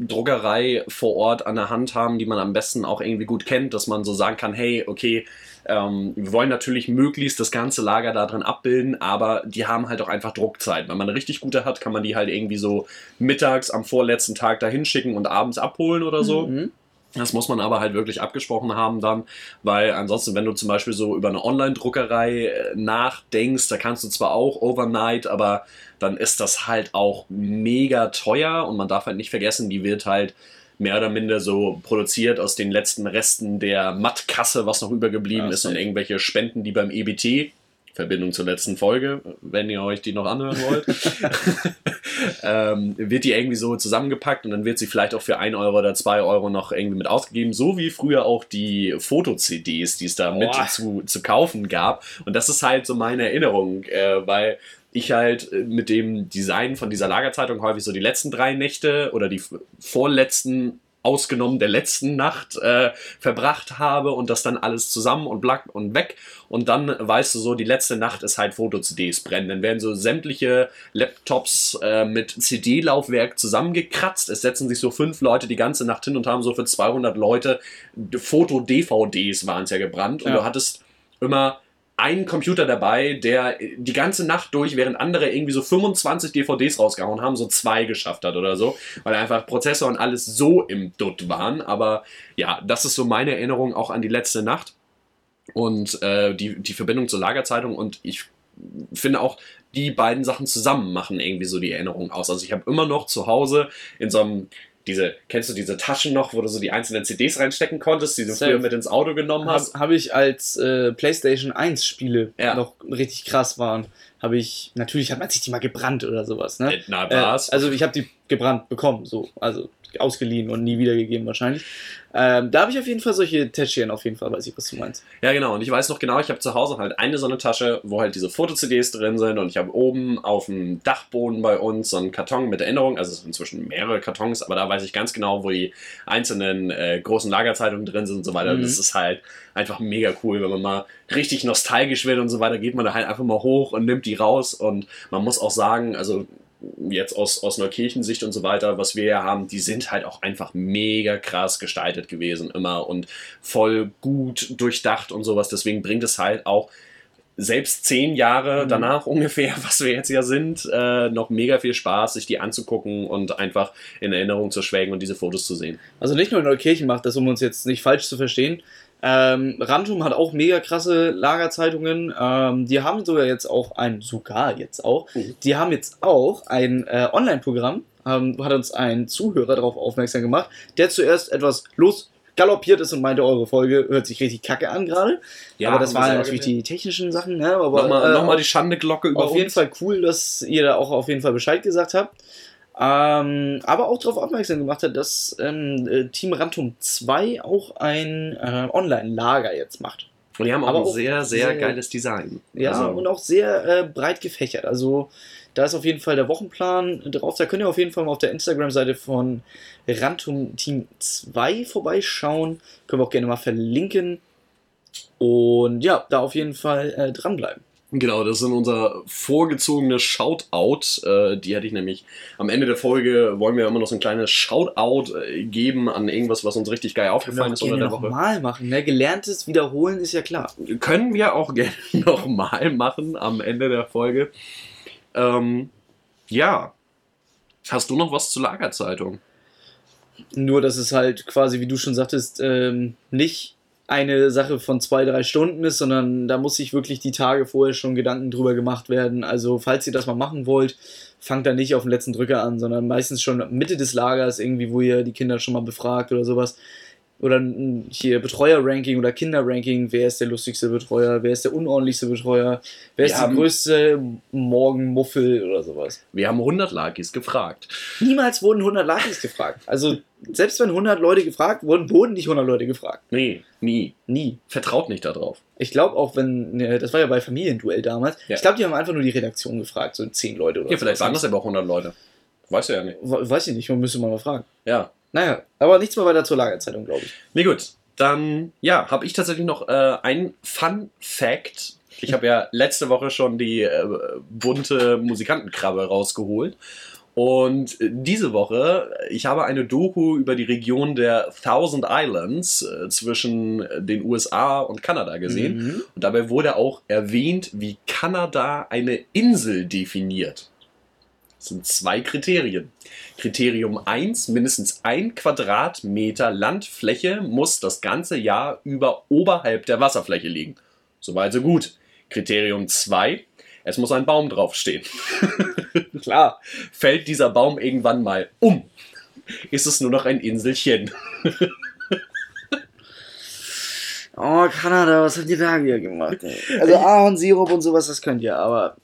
Druckerei vor Ort an der Hand haben, die man am besten auch irgendwie gut kennt, dass man so sagen kann, hey, okay, ähm, wir wollen natürlich möglichst das ganze Lager da drin abbilden, aber die haben halt auch einfach Druckzeit. Wenn man eine richtig gute hat, kann man die halt irgendwie so mittags am vorletzten Tag da hinschicken und abends abholen oder so. Mhm. Das muss man aber halt wirklich abgesprochen haben dann, weil ansonsten, wenn du zum Beispiel so über eine Online-Druckerei äh, nachdenkst, da kannst du zwar auch Overnight, aber dann ist das halt auch mega teuer und man darf halt nicht vergessen, die wird halt mehr oder minder so produziert aus den letzten Resten der Mattkasse, was noch übergeblieben ja, ist und irgendwelche Spenden, die beim EBT Verbindung zur letzten Folge, wenn ihr euch die noch anhören wollt, ähm, wird die irgendwie so zusammengepackt und dann wird sie vielleicht auch für 1 Euro oder 2 Euro noch irgendwie mit ausgegeben, so wie früher auch die Foto-CDs, die es da mit zu, zu kaufen gab. Und das ist halt so meine Erinnerung, äh, weil ich halt mit dem Design von dieser Lagerzeitung häufig so die letzten drei Nächte oder die vorletzten ausgenommen der letzten Nacht äh, verbracht habe und das dann alles zusammen und black und weg. Und dann weißt du so, die letzte Nacht ist halt Foto-CDs brennen. Dann werden so sämtliche Laptops äh, mit CD-Laufwerk zusammengekratzt. Es setzen sich so fünf Leute die ganze Nacht hin und haben so für 200 Leute Foto-DVDs waren es ja gebrannt. Und ja. du hattest immer einen Computer dabei, der die ganze Nacht durch, während andere irgendwie so 25 DVDs rausgehauen haben, so zwei geschafft hat oder so, weil einfach Prozessor und alles so im Dutt waren. Aber ja, das ist so meine Erinnerung auch an die letzte Nacht und äh, die, die Verbindung zur Lagerzeitung und ich finde auch, die beiden Sachen zusammen machen irgendwie so die Erinnerung aus. Also ich habe immer noch zu Hause in so einem diese, kennst du diese Taschen noch, wo du so die einzelnen CDs reinstecken konntest, die du Safe. früher mit ins Auto genommen hast? Habe ich als äh, PlayStation 1 Spiele ja. noch richtig krass waren. Habe ich, natürlich hat man sich die mal gebrannt oder sowas, ne? Na, was? Äh, also ich habe die gebrannt bekommen, so. Also ausgeliehen und nie wiedergegeben wahrscheinlich. Ähm, da habe ich auf jeden Fall solche Täschchen, auf jeden Fall weiß ich, was du meinst. Ja, genau. Und ich weiß noch genau, ich habe zu Hause halt eine so eine Tasche, wo halt diese Foto-CDs drin sind und ich habe oben auf dem Dachboden bei uns so einen Karton mit Erinnerungen, also es sind inzwischen mehrere Kartons, aber da weiß ich ganz genau, wo die einzelnen äh, großen Lagerzeitungen drin sind und so weiter. Mhm. Das ist halt einfach mega cool, wenn man mal richtig nostalgisch wird und so weiter, geht man da halt einfach mal hoch und nimmt die raus und man muss auch sagen, also jetzt aus, aus Neukirchensicht und so weiter, was wir ja haben, die sind halt auch einfach mega krass gestaltet gewesen immer und voll gut durchdacht und sowas. Deswegen bringt es halt auch selbst zehn Jahre mhm. danach ungefähr, was wir jetzt ja sind, äh, noch mega viel Spaß, sich die anzugucken und einfach in Erinnerung zu schwelgen und diese Fotos zu sehen. Also nicht nur Neukirchen macht das, um uns jetzt nicht falsch zu verstehen. Ähm, Rantum hat auch mega krasse Lagerzeitungen. Ähm, die haben sogar jetzt auch ein, sogar jetzt auch, Mhm. die haben jetzt auch ein äh, Online-Programm, ähm, hat uns ein Zuhörer darauf aufmerksam gemacht, der zuerst etwas losgaloppiert ist und meinte, eure Folge hört sich richtig kacke an gerade. aber das waren natürlich die technischen Sachen, ne? Aber Nochmal, äh, nochmal die Schande-Glocke über auf jeden uns. Fall cool, dass ihr da auch auf jeden Fall Bescheid gesagt habt. Ähm, aber auch darauf aufmerksam gemacht hat, dass ähm, äh, Team Rantum 2 auch ein äh, Online-Lager jetzt macht. Und die haben auch aber ein auch sehr, sehr, sehr- geiles Design. Ja, Also, und auch sehr äh, breit gefächert. Also da ist auf jeden Fall der Wochenplan drauf. Da könnt ihr auf jeden Fall mal auf der Instagram-Seite von Rantum Team 2 vorbeischauen. Können wir auch gerne mal verlinken. Und ja, da auf jeden Fall äh, dranbleiben. Genau, das ist unser vorgezogene Shoutout. Äh, die hatte ich nämlich am Ende der Folge, wollen wir immer noch so ein kleines Shoutout äh, geben an irgendwas, was uns richtig geil aufgefallen ist unter der Woche. nochmal machen. Ne? Gelerntes Wiederholen ist ja klar. Können wir auch gerne nochmal machen am Ende der Folge. Ähm, ja. Hast du noch was zur Lagerzeitung? Nur, dass es halt quasi, wie du schon sagtest, ähm, nicht eine Sache von zwei, drei Stunden ist, sondern da muss sich wirklich die Tage vorher schon Gedanken drüber gemacht werden. Also, falls ihr das mal machen wollt, fangt da nicht auf den letzten Drücker an, sondern meistens schon Mitte des Lagers, irgendwie, wo ihr die Kinder schon mal befragt oder sowas. Oder hier Betreuer-Ranking oder Kinder-Ranking. Wer ist der lustigste Betreuer? Wer ist der unordentlichste Betreuer? Wer ist haben- größte Morgenmuffel oder sowas? Wir haben 100 Lakis gefragt. Niemals wurden 100 Lakis gefragt. Also, selbst wenn 100 Leute gefragt wurden, wurden nicht 100 Leute gefragt. Nee, nie. Nie. Vertraut nicht darauf. Ich glaube auch, wenn, ne, das war ja bei Familienduell damals, Ja. ich glaube, die haben einfach nur die Redaktion gefragt, so 10 Leute oder Ja, vielleicht sowas. waren das aber auch 100 Leute. Weißt du ja nicht. We- Weiß ich nicht, man müsste mal fragen. Ja. Naja, aber nichts mehr weiter zur Lagerzeitung, glaube ich. Nee, gut. Dann, ja, habe ich tatsächlich noch äh, ein Fun Fact. Ich habe ja letzte Woche schon die äh, bunte Musikantenkrabbe rausgeholt. Und äh, diese Woche, ich habe eine Doku über die Region der Thousand Islands äh, zwischen den USA und Kanada gesehen. Mhm. Und dabei wurde auch erwähnt, wie Kanada eine Insel definiert. Sind zwei Kriterien. Kriterium 1, mindestens ein Quadratmeter Landfläche muss das ganze Jahr über oberhalb der Wasserfläche liegen. Soweit so gut. Kriterium 2, es muss ein Baum draufstehen. Klar. Fällt dieser Baum irgendwann mal um, ist es nur noch ein Inselchen. Oh, Kanada, was habt ihr da wieder gemacht? Ey? Also Ahornsirup und sowas, das könnt ihr, aber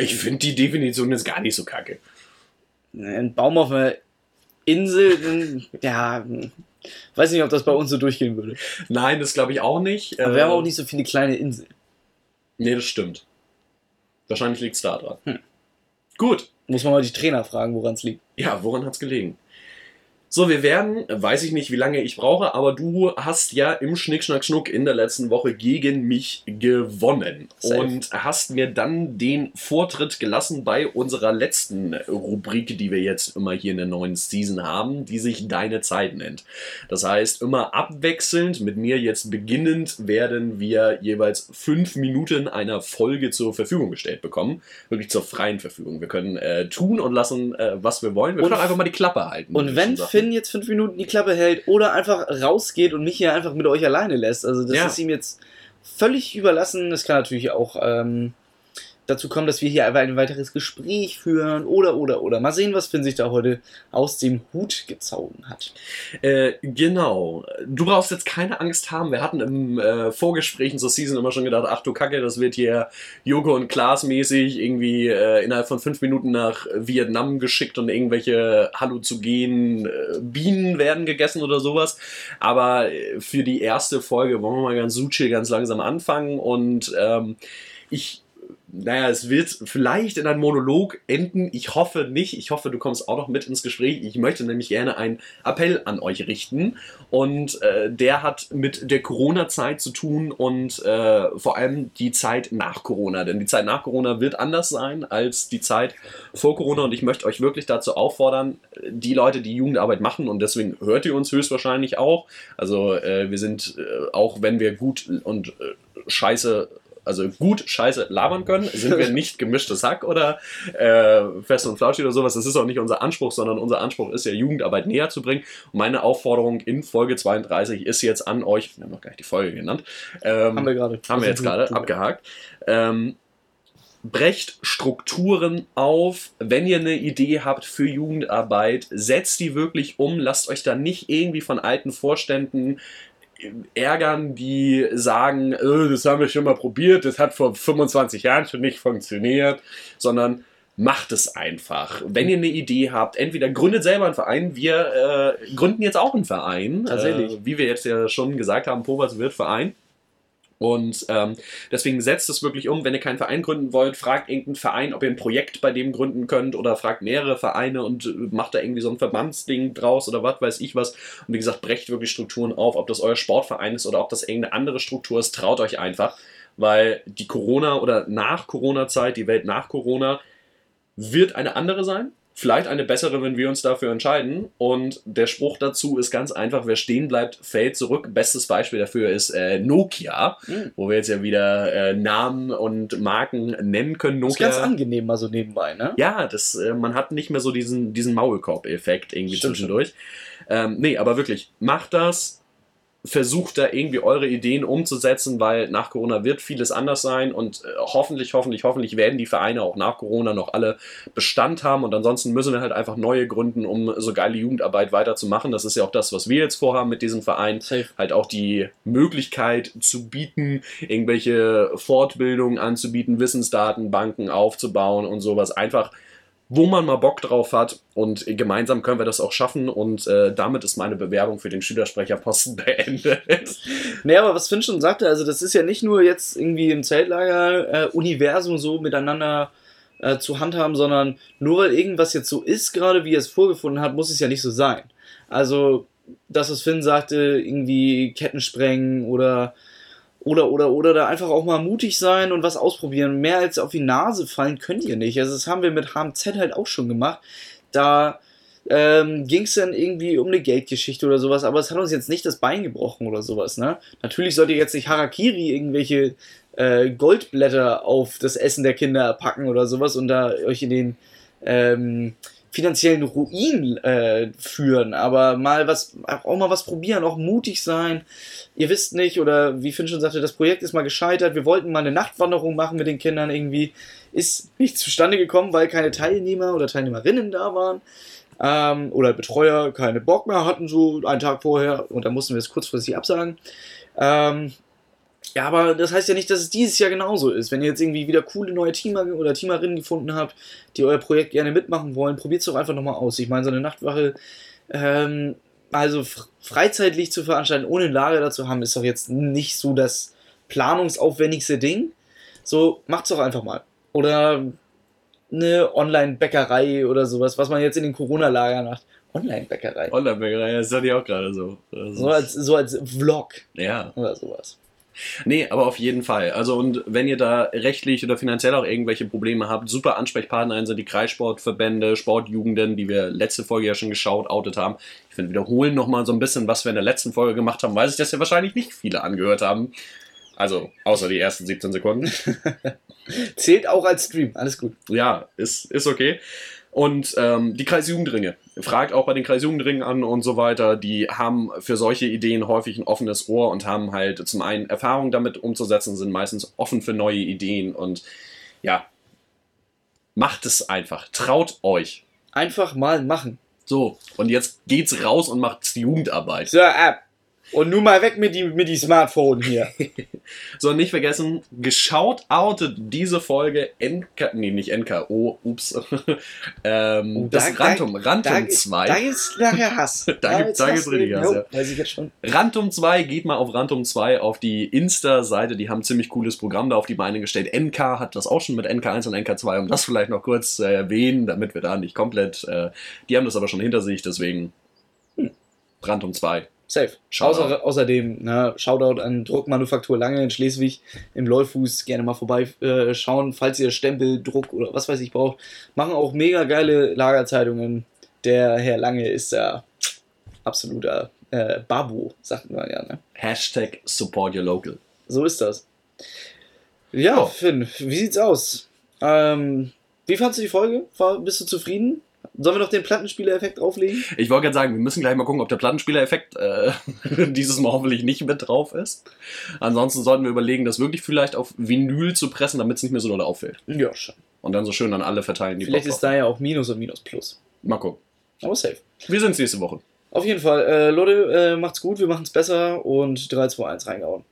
Ich finde die Definition jetzt gar nicht so kacke. ein Baum auf einer Insel, ja, weiß nicht, ob das bei uns so durchgehen würde. Nein, das glaube ich auch nicht. Aber wir Äh, haben auch nicht so viele kleine Inseln. Nee, das stimmt. Wahrscheinlich liegt es da dran. Hm. Gut. Muss man mal die Trainer fragen, woran es liegt. Ja, woran hat's gelegen? So, wir werden, weiß ich nicht, wie lange ich brauche, aber du hast ja im Schnick, Schnack, Schnuck in der letzten Woche gegen mich gewonnen. Safe. Und hast mir dann den Vortritt gelassen bei unserer letzten Rubrik, die wir jetzt immer hier in der neuen Season haben, die sich Deine Zeit nennt. Das heißt, immer abwechselnd, mit mir jetzt beginnend, werden wir jeweils fünf Minuten einer Folge zur Verfügung gestellt bekommen. Wirklich zur freien Verfügung. Wir können äh, tun und lassen, äh, was wir wollen. Wir Und können auch einfach mal die Klappe halten. Und wenn. Finn jetzt fünf Minuten die Klappe hält oder einfach rausgeht und mich hier einfach mit euch alleine lässt, also das Ja. ist ihm jetzt völlig überlassen. Es kann natürlich auch ähm, dazu kommen, dass wir hier einfach ein weiteres Gespräch führen oder, oder, oder. Mal sehen, was Finn sich da heute aus dem Hut gezogen hat. Äh, genau. Du brauchst jetzt keine Angst haben. Wir hatten im äh, Vorgesprächen zur Season immer schon gedacht, ach du Kacke, das wird hier Joko und Klaas mäßig irgendwie äh, innerhalb von fünf Minuten nach Vietnam geschickt und irgendwelche halluzogenen äh, Bienen werden gegessen oder sowas. Aber äh, für die erste Folge wollen wir mal ganz suchi ganz langsam anfangen und ähm, ich naja, es wird vielleicht in einem Monolog enden. Ich hoffe nicht. Ich hoffe, du kommst auch noch mit ins Gespräch. Ich möchte nämlich gerne einen Appell an euch richten. Und äh, der hat mit der Corona-Zeit zu tun und äh, vor allem die Zeit nach Corona. Denn die Zeit nach Corona wird anders sein als die Zeit vor Corona. Und ich möchte euch wirklich dazu auffordern, die Leute, die Jugendarbeit machen, und deswegen hört ihr uns höchstwahrscheinlich auch. Also äh, wir sind, äh, auch wenn wir gut und äh, scheiße also gut scheiße labern können, sind wir nicht gemischtes Hack oder äh, fest und flauschig oder sowas. Das ist auch nicht unser Anspruch, sondern unser Anspruch ist ja, Jugendarbeit näher zu bringen. Und meine Aufforderung in Folge 32 ist jetzt an euch, wir haben noch gar nicht die Folge genannt, ähm, Haben wir gerade. haben wir jetzt gerade abgehakt. Ähm, brecht Strukturen auf. Wenn ihr eine Idee habt für Jugendarbeit, setzt die wirklich um. Lasst euch da nicht irgendwie von alten Vorständen ärgern, die sagen, äh, das haben wir schon mal probiert, das hat vor 25 Jahren schon nicht funktioniert, sondern macht es einfach. Wenn ihr eine Idee habt, entweder gründet selber einen Verein, wir äh, gründen jetzt auch einen Verein, Tatsächlich. Äh, wie wir jetzt ja schon gesagt haben, Povas wird Verein. Und ähm, deswegen setzt es wirklich um, wenn ihr keinen Verein gründen wollt, fragt irgendeinen Verein, ob ihr ein Projekt bei dem gründen könnt oder fragt mehrere Vereine und äh, macht da irgendwie so ein Verbandsding draus oder was weiß ich was. Und wie gesagt, brecht wirklich Strukturen auf, ob das euer Sportverein ist oder ob das irgendeine andere Struktur ist, traut euch einfach, weil die Corona oder nach Corona-Zeit, die Welt nach Corona, wird eine andere sein. Vielleicht eine bessere, wenn wir uns dafür entscheiden. Und der Spruch dazu ist ganz einfach: Wer stehen bleibt, fällt zurück. Bestes Beispiel dafür ist äh, Nokia, Mhm. wo wir jetzt ja wieder äh, Namen und Marken nennen können. Das ist Nokia. ganz angenehm mal so nebenbei, ne? Ja, das, äh, man hat nicht mehr so diesen, diesen Maulkorb-Effekt irgendwie Stimmt zwischendurch. Ähm, nee, aber wirklich, macht das, versucht da irgendwie eure Ideen umzusetzen, weil nach Corona wird vieles anders sein und äh, hoffentlich, hoffentlich, hoffentlich werden die Vereine auch nach Corona noch alle Bestand haben und ansonsten müssen wir halt einfach neue gründen, um so geile Jugendarbeit weiterzumachen. Das ist ja auch das, was wir jetzt vorhaben mit diesem Verein Safe. halt auch die Möglichkeit zu bieten, irgendwelche Fortbildungen anzubieten, Wissensdatenbanken aufzubauen und sowas. Einfach, wo man mal Bock drauf hat und gemeinsam können wir das auch schaffen und äh, damit ist meine Bewerbung für den Schülersprecherposten beendet. Nee, aber was Finn schon sagte, also das ist ja nicht nur jetzt irgendwie im Zeltlager-Universum so miteinander äh, zu handhaben, sondern nur weil irgendwas jetzt so ist, gerade wie er es vorgefunden hat, muss es ja nicht so sein. Also, das, was Finn sagte, irgendwie Ketten sprengen oder oder oder oder da einfach auch mal mutig sein und was ausprobieren. Mehr als auf die Nase fallen könnt ihr nicht. Also das haben wir mit HMZ halt auch schon gemacht. Da ähm, ging es dann irgendwie um eine Geldgeschichte oder sowas, aber es hat uns jetzt nicht das Bein gebrochen oder sowas, ne? Natürlich sollt ihr jetzt nicht Harakiri irgendwelche äh, Goldblätter auf das Essen der Kinder packen oder sowas und da euch in den ähm, finanziellen Ruin äh, führen, aber mal was, auch mal was probieren, auch mutig sein. Ihr wisst nicht, oder wie Finn schon sagte, das Projekt ist mal gescheitert. Wir wollten mal eine Nachtwanderung machen mit den Kindern irgendwie. Ist nicht zustande gekommen, weil keine Teilnehmer oder Teilnehmerinnen da waren. Ähm, oder Betreuer keine Bock mehr hatten, so einen Tag vorher. Und da mussten wir es kurzfristig absagen. Ähm, ja, aber das heißt ja nicht, dass es dieses Jahr genauso ist. Wenn ihr jetzt irgendwie wieder coole neue Teamer oder Teamerinnen gefunden habt, die euer Projekt gerne mitmachen wollen, probiert es doch einfach nochmal aus. Ich meine, so eine Nachtwache, ähm, also fr- freizeitlich zu veranstalten, ohne ein Lager dazu haben, ist doch jetzt nicht so das planungsaufwendigste Ding. So, macht's doch einfach mal. Oder eine Online-Bäckerei oder sowas, was man jetzt in den Corona-Lagern macht. Online-Bäckerei. Online-Bäckerei, das hatte ich auch gerade so. So als, so als Vlog ja. oder sowas. Nee, aber auf jeden Fall. Also und wenn ihr da rechtlich oder finanziell auch irgendwelche Probleme habt, super Ansprechpartner sind die Kreissportverbände, Sportjugenden, die wir letzte Folge ja schon geschaut, outet haben. Ich finde, wiederholen nochmal so ein bisschen, was wir in der letzten Folge gemacht haben, weil sich das ja wahrscheinlich nicht viele angehört haben. Also, außer die ersten 17 Sekunden. Zählt auch als Stream, alles gut. ja, ist, ist okay. Und ähm, die Kreisjugendringe. Fragt auch bei den Kreisjugendringen an und so weiter. Die haben für solche Ideen häufig ein offenes Ohr und haben halt zum einen Erfahrung damit umzusetzen, sind meistens offen für neue Ideen und ja, macht es einfach. Traut euch. Einfach mal machen. So, und jetzt geht's raus und macht Jugendarbeit. So, ab. Und nun mal weg mit die, mit die Smartphone hier. So, nicht vergessen, geschaut outet diese Folge NK, nee, nicht NKO, ups. ähm, Oh, das da- Rantum, da, Rantum ist- 2. Da ist nachher Hass. Da gibt- da gibt's du richtig Hass, ja. Weiß ich jetzt schon. Rantum 2, geht mal auf Rantum 2 auf die Insta-Seite, die haben ein ziemlich cooles Programm da auf die Beine gestellt. NK hat das auch schon mit NK1 und NK2, um das vielleicht noch kurz zu erwähnen, damit wir da nicht komplett, äh, die haben das aber schon hinter sich, deswegen Rantum 2. Safe. Außer, außerdem, na, Shoutout an Druckmanufaktur Lange in Schleswig im Leufuß. Gerne mal vorbeischauen, äh, schauen, falls ihr Stempel, Druck oder was weiß ich braucht. Machen auch mega geile Lagerzeitungen. Der Herr Lange ist da absoluter äh, Babu, sagt man ja. Ne? Hashtag support your local. So ist das. Ja, Ja. Finn, wie sieht's aus? Ähm, wie fandst du die Folge? War, bist du zufrieden? Sollen wir noch den Plattenspieler-Effekt drauflegen? Ich wollte gerade sagen, wir müssen gleich mal gucken, ob der Plattenspieler-Effekt äh, dieses Mal hoffentlich nicht mit drauf ist. Ansonsten sollten wir überlegen, das wirklich vielleicht auf Vinyl zu pressen, damit es nicht mehr so doll auffällt. Ja, schon. Und dann so schön an alle verteilen, die Vielleicht Bock ist da ja auch Minus und Minus Plus. Mal gucken. Aber safe. Wir sind's nächste Woche. Auf jeden Fall, äh, Leute, äh, macht's gut, wir machen's besser und 3, 2, 1 reingehauen.